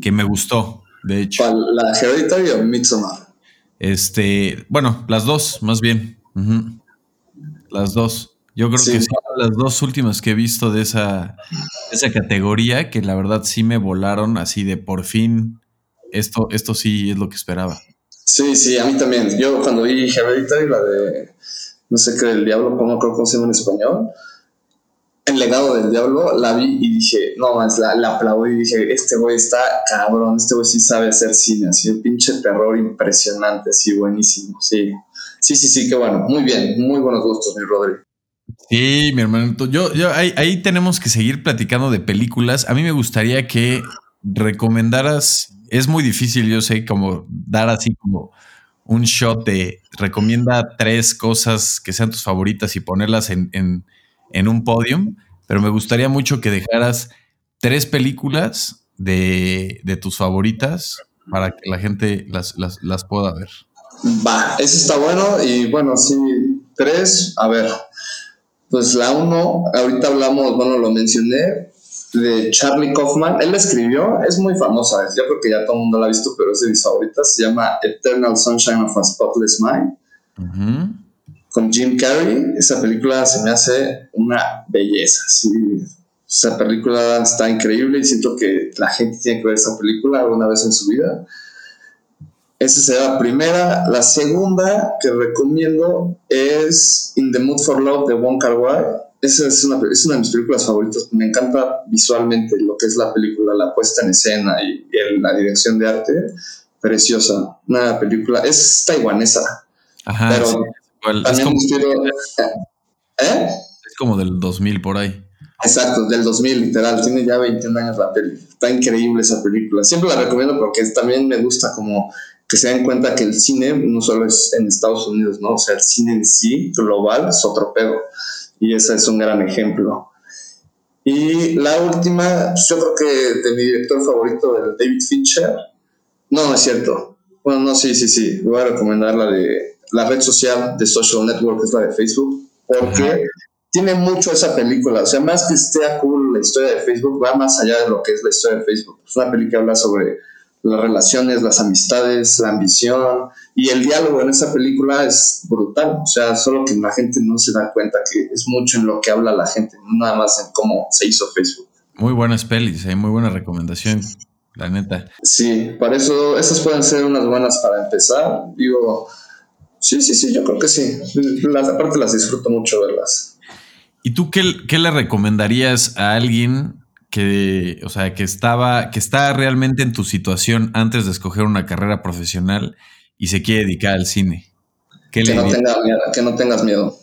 que me gustó, de hecho. ¿La Hereditary o Midsommar? Este, bueno, las dos, más bien. Las dos. Yo creo que son las dos últimas que he visto de esa, esa categoría, que la verdad sí me volaron así de por fin. Esto, esto sí es lo que esperaba. Sí, sí, a mí también. Yo cuando vi Hereditary, la de no sé qué del diablo, no creo cómo se llama en español. El legado del diablo, la vi y dije, no más, la, la aplaudí y dije, este güey está cabrón, este güey sí sabe hacer cine, así, un pinche terror impresionante, así, buenísimo, sí. Sí, sí, sí, qué bueno, muy bien, muy buenos gustos, mi Rodri. Sí, mi hermano, yo, yo ahí tenemos que seguir platicando de películas. A mí me gustaría que recomendaras, es muy difícil, yo sé, como dar así como un shot de recomienda tres cosas que sean tus favoritas y ponerlas en, un podium, pero me gustaría mucho que dejaras tres películas de, tus favoritas para que la gente las, las, pueda ver. Va, eso está bueno y bueno, sí, tres, a ver, pues la uno, ahorita hablamos, bueno, lo mencioné, de Charlie Kaufman. Él la escribió, es muy famosa, yo creo que ya todo el mundo la ha visto, pero es de mis favoritas. Se llama Eternal Sunshine of a Spotless Mind. Con Jim Carrey. Esa película se me hace una belleza. Sí. Esa película está increíble y siento que la gente tiene que ver esa película alguna vez en su vida. Esa será la primera. La segunda que recomiendo es In the Mood for Love de Wong Kar Wai esa es una, es una de mis películas favoritas. Me encanta visualmente lo que es la película, la puesta en escena y, la dirección de arte. Preciosa. Una película. Es taiwanesa. Ajá. Pero también es como, ¿Eh? Es como del 2000 por ahí. Exacto, del 2000, literal. Tiene ya 21 años la película. Está increíble esa película. Siempre la recomiendo porque también me gusta como que se den cuenta que el cine no solo es en Estados Unidos, ¿no? O sea, el cine en sí, global, es otro pedo y ese es un gran ejemplo. Y la última, yo creo que de mi director favorito, del David Fincher, no, no es cierto. Bueno, no, sí, sí, sí. Voy a recomendar la de la red social de Social Network, es la de Facebook, porque tiene mucho esa película. O sea, más que esté cool la historia de Facebook, va más allá de lo que es la historia de Facebook. Es una película que habla sobre las relaciones, las amistades, la ambición y el diálogo en esa película es brutal, o sea, solo que la gente no se da cuenta que es mucho en lo que habla la gente, nada más en cómo se hizo Facebook. Muy buenas pelis, hay eh, muy buena recomendación, la neta. Sí, para eso esas pueden ser unas buenas para empezar, digo, sí, sí, sí, yo creo que sí, las, aparte las disfruto mucho verlas. ¿Y tú qué, qué le recomendarías a alguien que, o sea, que estaba, que está realmente en tu situación antes de escoger una carrera profesional y se quiere dedicar al cine? que, no que no tengas miedo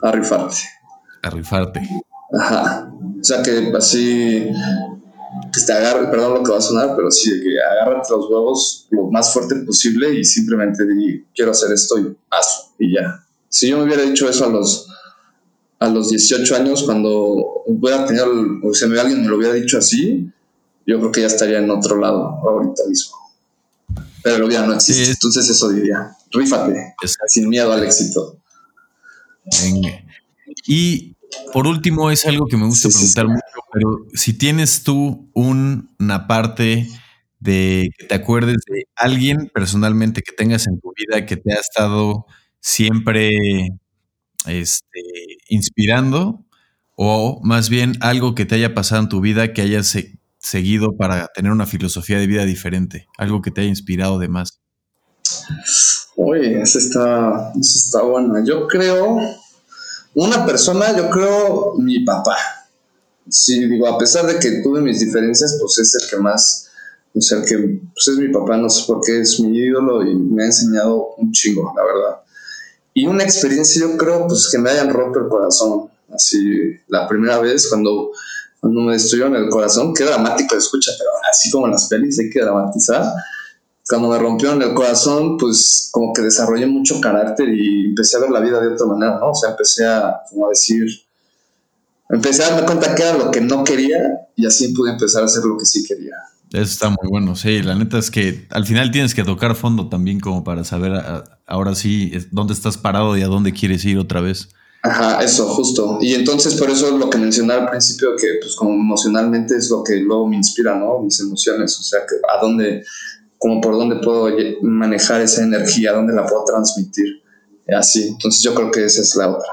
a rifarte. A rifarte. Ajá. O sea, que así, que te agarre, perdón lo que va a sonar, pero sí, que agárrate los huevos lo más fuerte posible y simplemente di, quiero hacer esto y hazlo y ya. Si yo me hubiera dicho eso a los a los 18 años, cuando hubiera tenido, o sea, alguien me lo hubiera dicho así, yo creo que ya estaría en otro lado ahorita mismo. Pero ya no existe, entonces eso diría, rífate, sin miedo al éxito. Y por último, es algo que me gusta preguntar mucho, pero si tienes tú una parte de que te acuerdes de alguien personalmente que tengas en tu vida que te ha estado siempre este, inspirando o más bien algo que te haya pasado en tu vida que hayas seguido para tener una filosofía de vida diferente, algo que te haya inspirado de más? Uy, esa está, está buena. Yo creo, una persona, yo creo mi papá. Sí, digo, a pesar de que tuve mis diferencias, pues es el que más, o sea, que pues es mi papá, no sé por qué es mi ídolo y me ha enseñado un chingo, la verdad. Y una experiencia, yo creo, pues que me hayan roto el corazón. Así, la primera vez cuando, cuando me destruyeron el corazón, qué dramático escucha, pero así como en las pelis hay que dramatizar. Cuando me rompieron el corazón, pues como que desarrollé mucho carácter y empecé a ver la vida de otra manera, ¿no? O sea, empecé a, como a decir, empecé a darme cuenta que era lo que no quería y así pude empezar a hacer lo que sí quería. Eso está muy bueno, sí, la neta es que al final tienes que tocar fondo también como para saber ahora sí dónde estás parado y a dónde quieres ir otra vez. Ajá, eso, justo. Y entonces por eso es lo que mencionaba al principio, que pues como emocionalmente es lo que luego me inspira, ¿no? Mis emociones, o sea, que a dónde, como por dónde puedo manejar esa energía, dónde la puedo transmitir. Así, entonces yo creo que esa es la otra.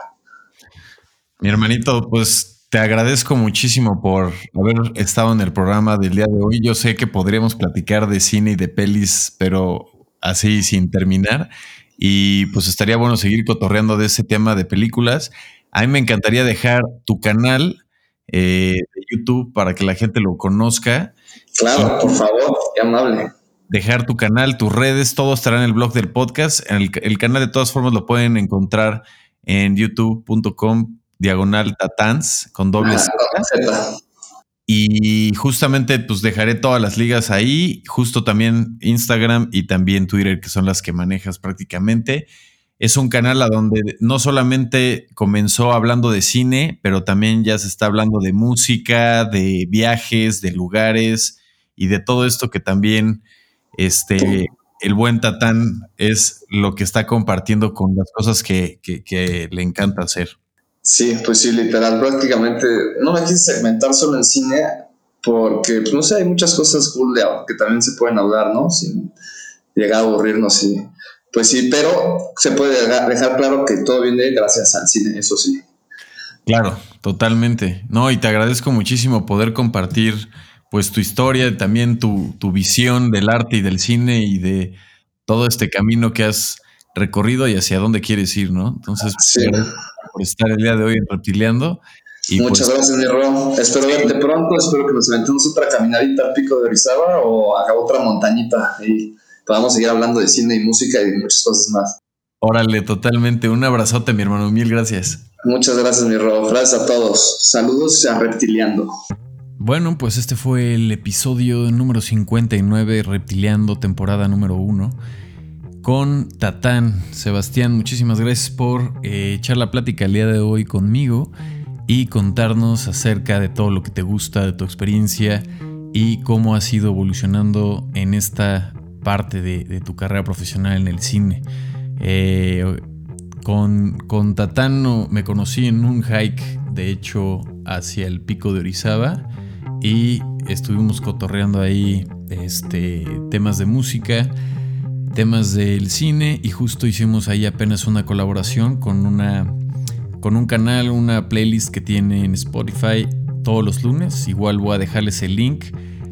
Mi hermanito, pues te agradezco muchísimo por haber estado en el programa del día de hoy. Yo sé que podríamos platicar de cine y de pelis, pero así sin terminar. Y pues estaría bueno seguir cotorreando de ese tema de películas. A mí me encantaría dejar tu canal eh, de YouTube para que la gente lo conozca. Claro, por favor, qué amable. Dejar tu canal, tus redes, todo estará en el blog del podcast. El, el canal de todas formas lo pueden encontrar en youtube.com diagonal tatans con doble ah, y justamente pues dejaré todas las ligas ahí, justo también Instagram y también Twitter, que son las que manejas prácticamente. Es un canal a donde no solamente comenzó hablando de cine, pero también ya se está hablando de música, de viajes, de lugares y de todo esto que también este, el buen Tatán es lo que está compartiendo con las cosas que, que le encanta hacer. Sí, pues sí, literal, prácticamente no me quise segmentar solo en cine porque, pues no sé, hay muchas cosas cool de, que también se pueden hablar, ¿no? Sin llegar a aburrirnos y, pues sí, pero se puede dejar, claro que todo viene gracias al cine, eso sí. Claro, totalmente. No, y te agradezco muchísimo poder compartir pues tu historia, también tu, tu visión del arte y del cine y de todo este camino que has recorrido y hacia dónde quieres ir, ¿no? Entonces, sí por estar el día de hoy en Reptiliando. Y Muchas pues, gracias, mi Ro. Espero verte pronto. Espero que nos aventemos otra caminadita al pico de Orizaba o haga otra montañita y podamos seguir hablando de cine y música y muchas cosas más. Órale, totalmente. Un abrazote, mi hermano. Mil gracias. Muchas gracias, mi Ro. Gracias a todos. Saludos a Reptiliando. Bueno, pues este fue el episodio número 59, Reptiliando, temporada número 1 con Tatán. Sebastián, muchísimas gracias por eh, echar la plática el día de hoy conmigo y contarnos acerca de todo lo que te gusta, de tu experiencia y cómo has ido evolucionando en esta parte de, tu carrera profesional en el cine. Eh, con, con Tatán me conocí en un hike, de hecho, hacia el pico de Orizaba y estuvimos cotorreando ahí este, temas de música temas del cine y justo hicimos ahí apenas una colaboración con una con un canal, una playlist que tiene en Spotify todos los lunes. Igual voy a dejarles el link.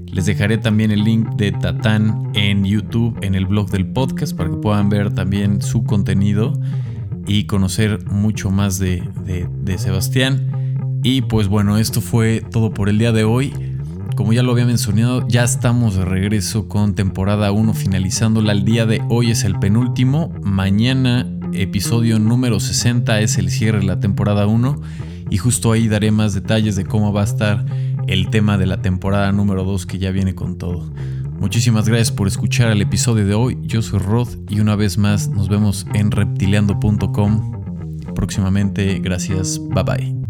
Les dejaré también el link de Tatán en YouTube, en el blog del podcast, para que puedan ver también su contenido y conocer mucho más de, de, de Sebastián. Y pues bueno, esto fue todo por el día de hoy. Como ya lo había mencionado, ya estamos de regreso con temporada 1 finalizándola. El día de hoy es el penúltimo. Mañana, episodio número 60, es el cierre de la temporada 1. Y justo ahí daré más detalles de cómo va a estar el tema de la temporada número 2 que ya viene con todo. Muchísimas gracias por escuchar el episodio de hoy. Yo soy Rod y una vez más nos vemos en reptileando.com próximamente. Gracias. Bye bye.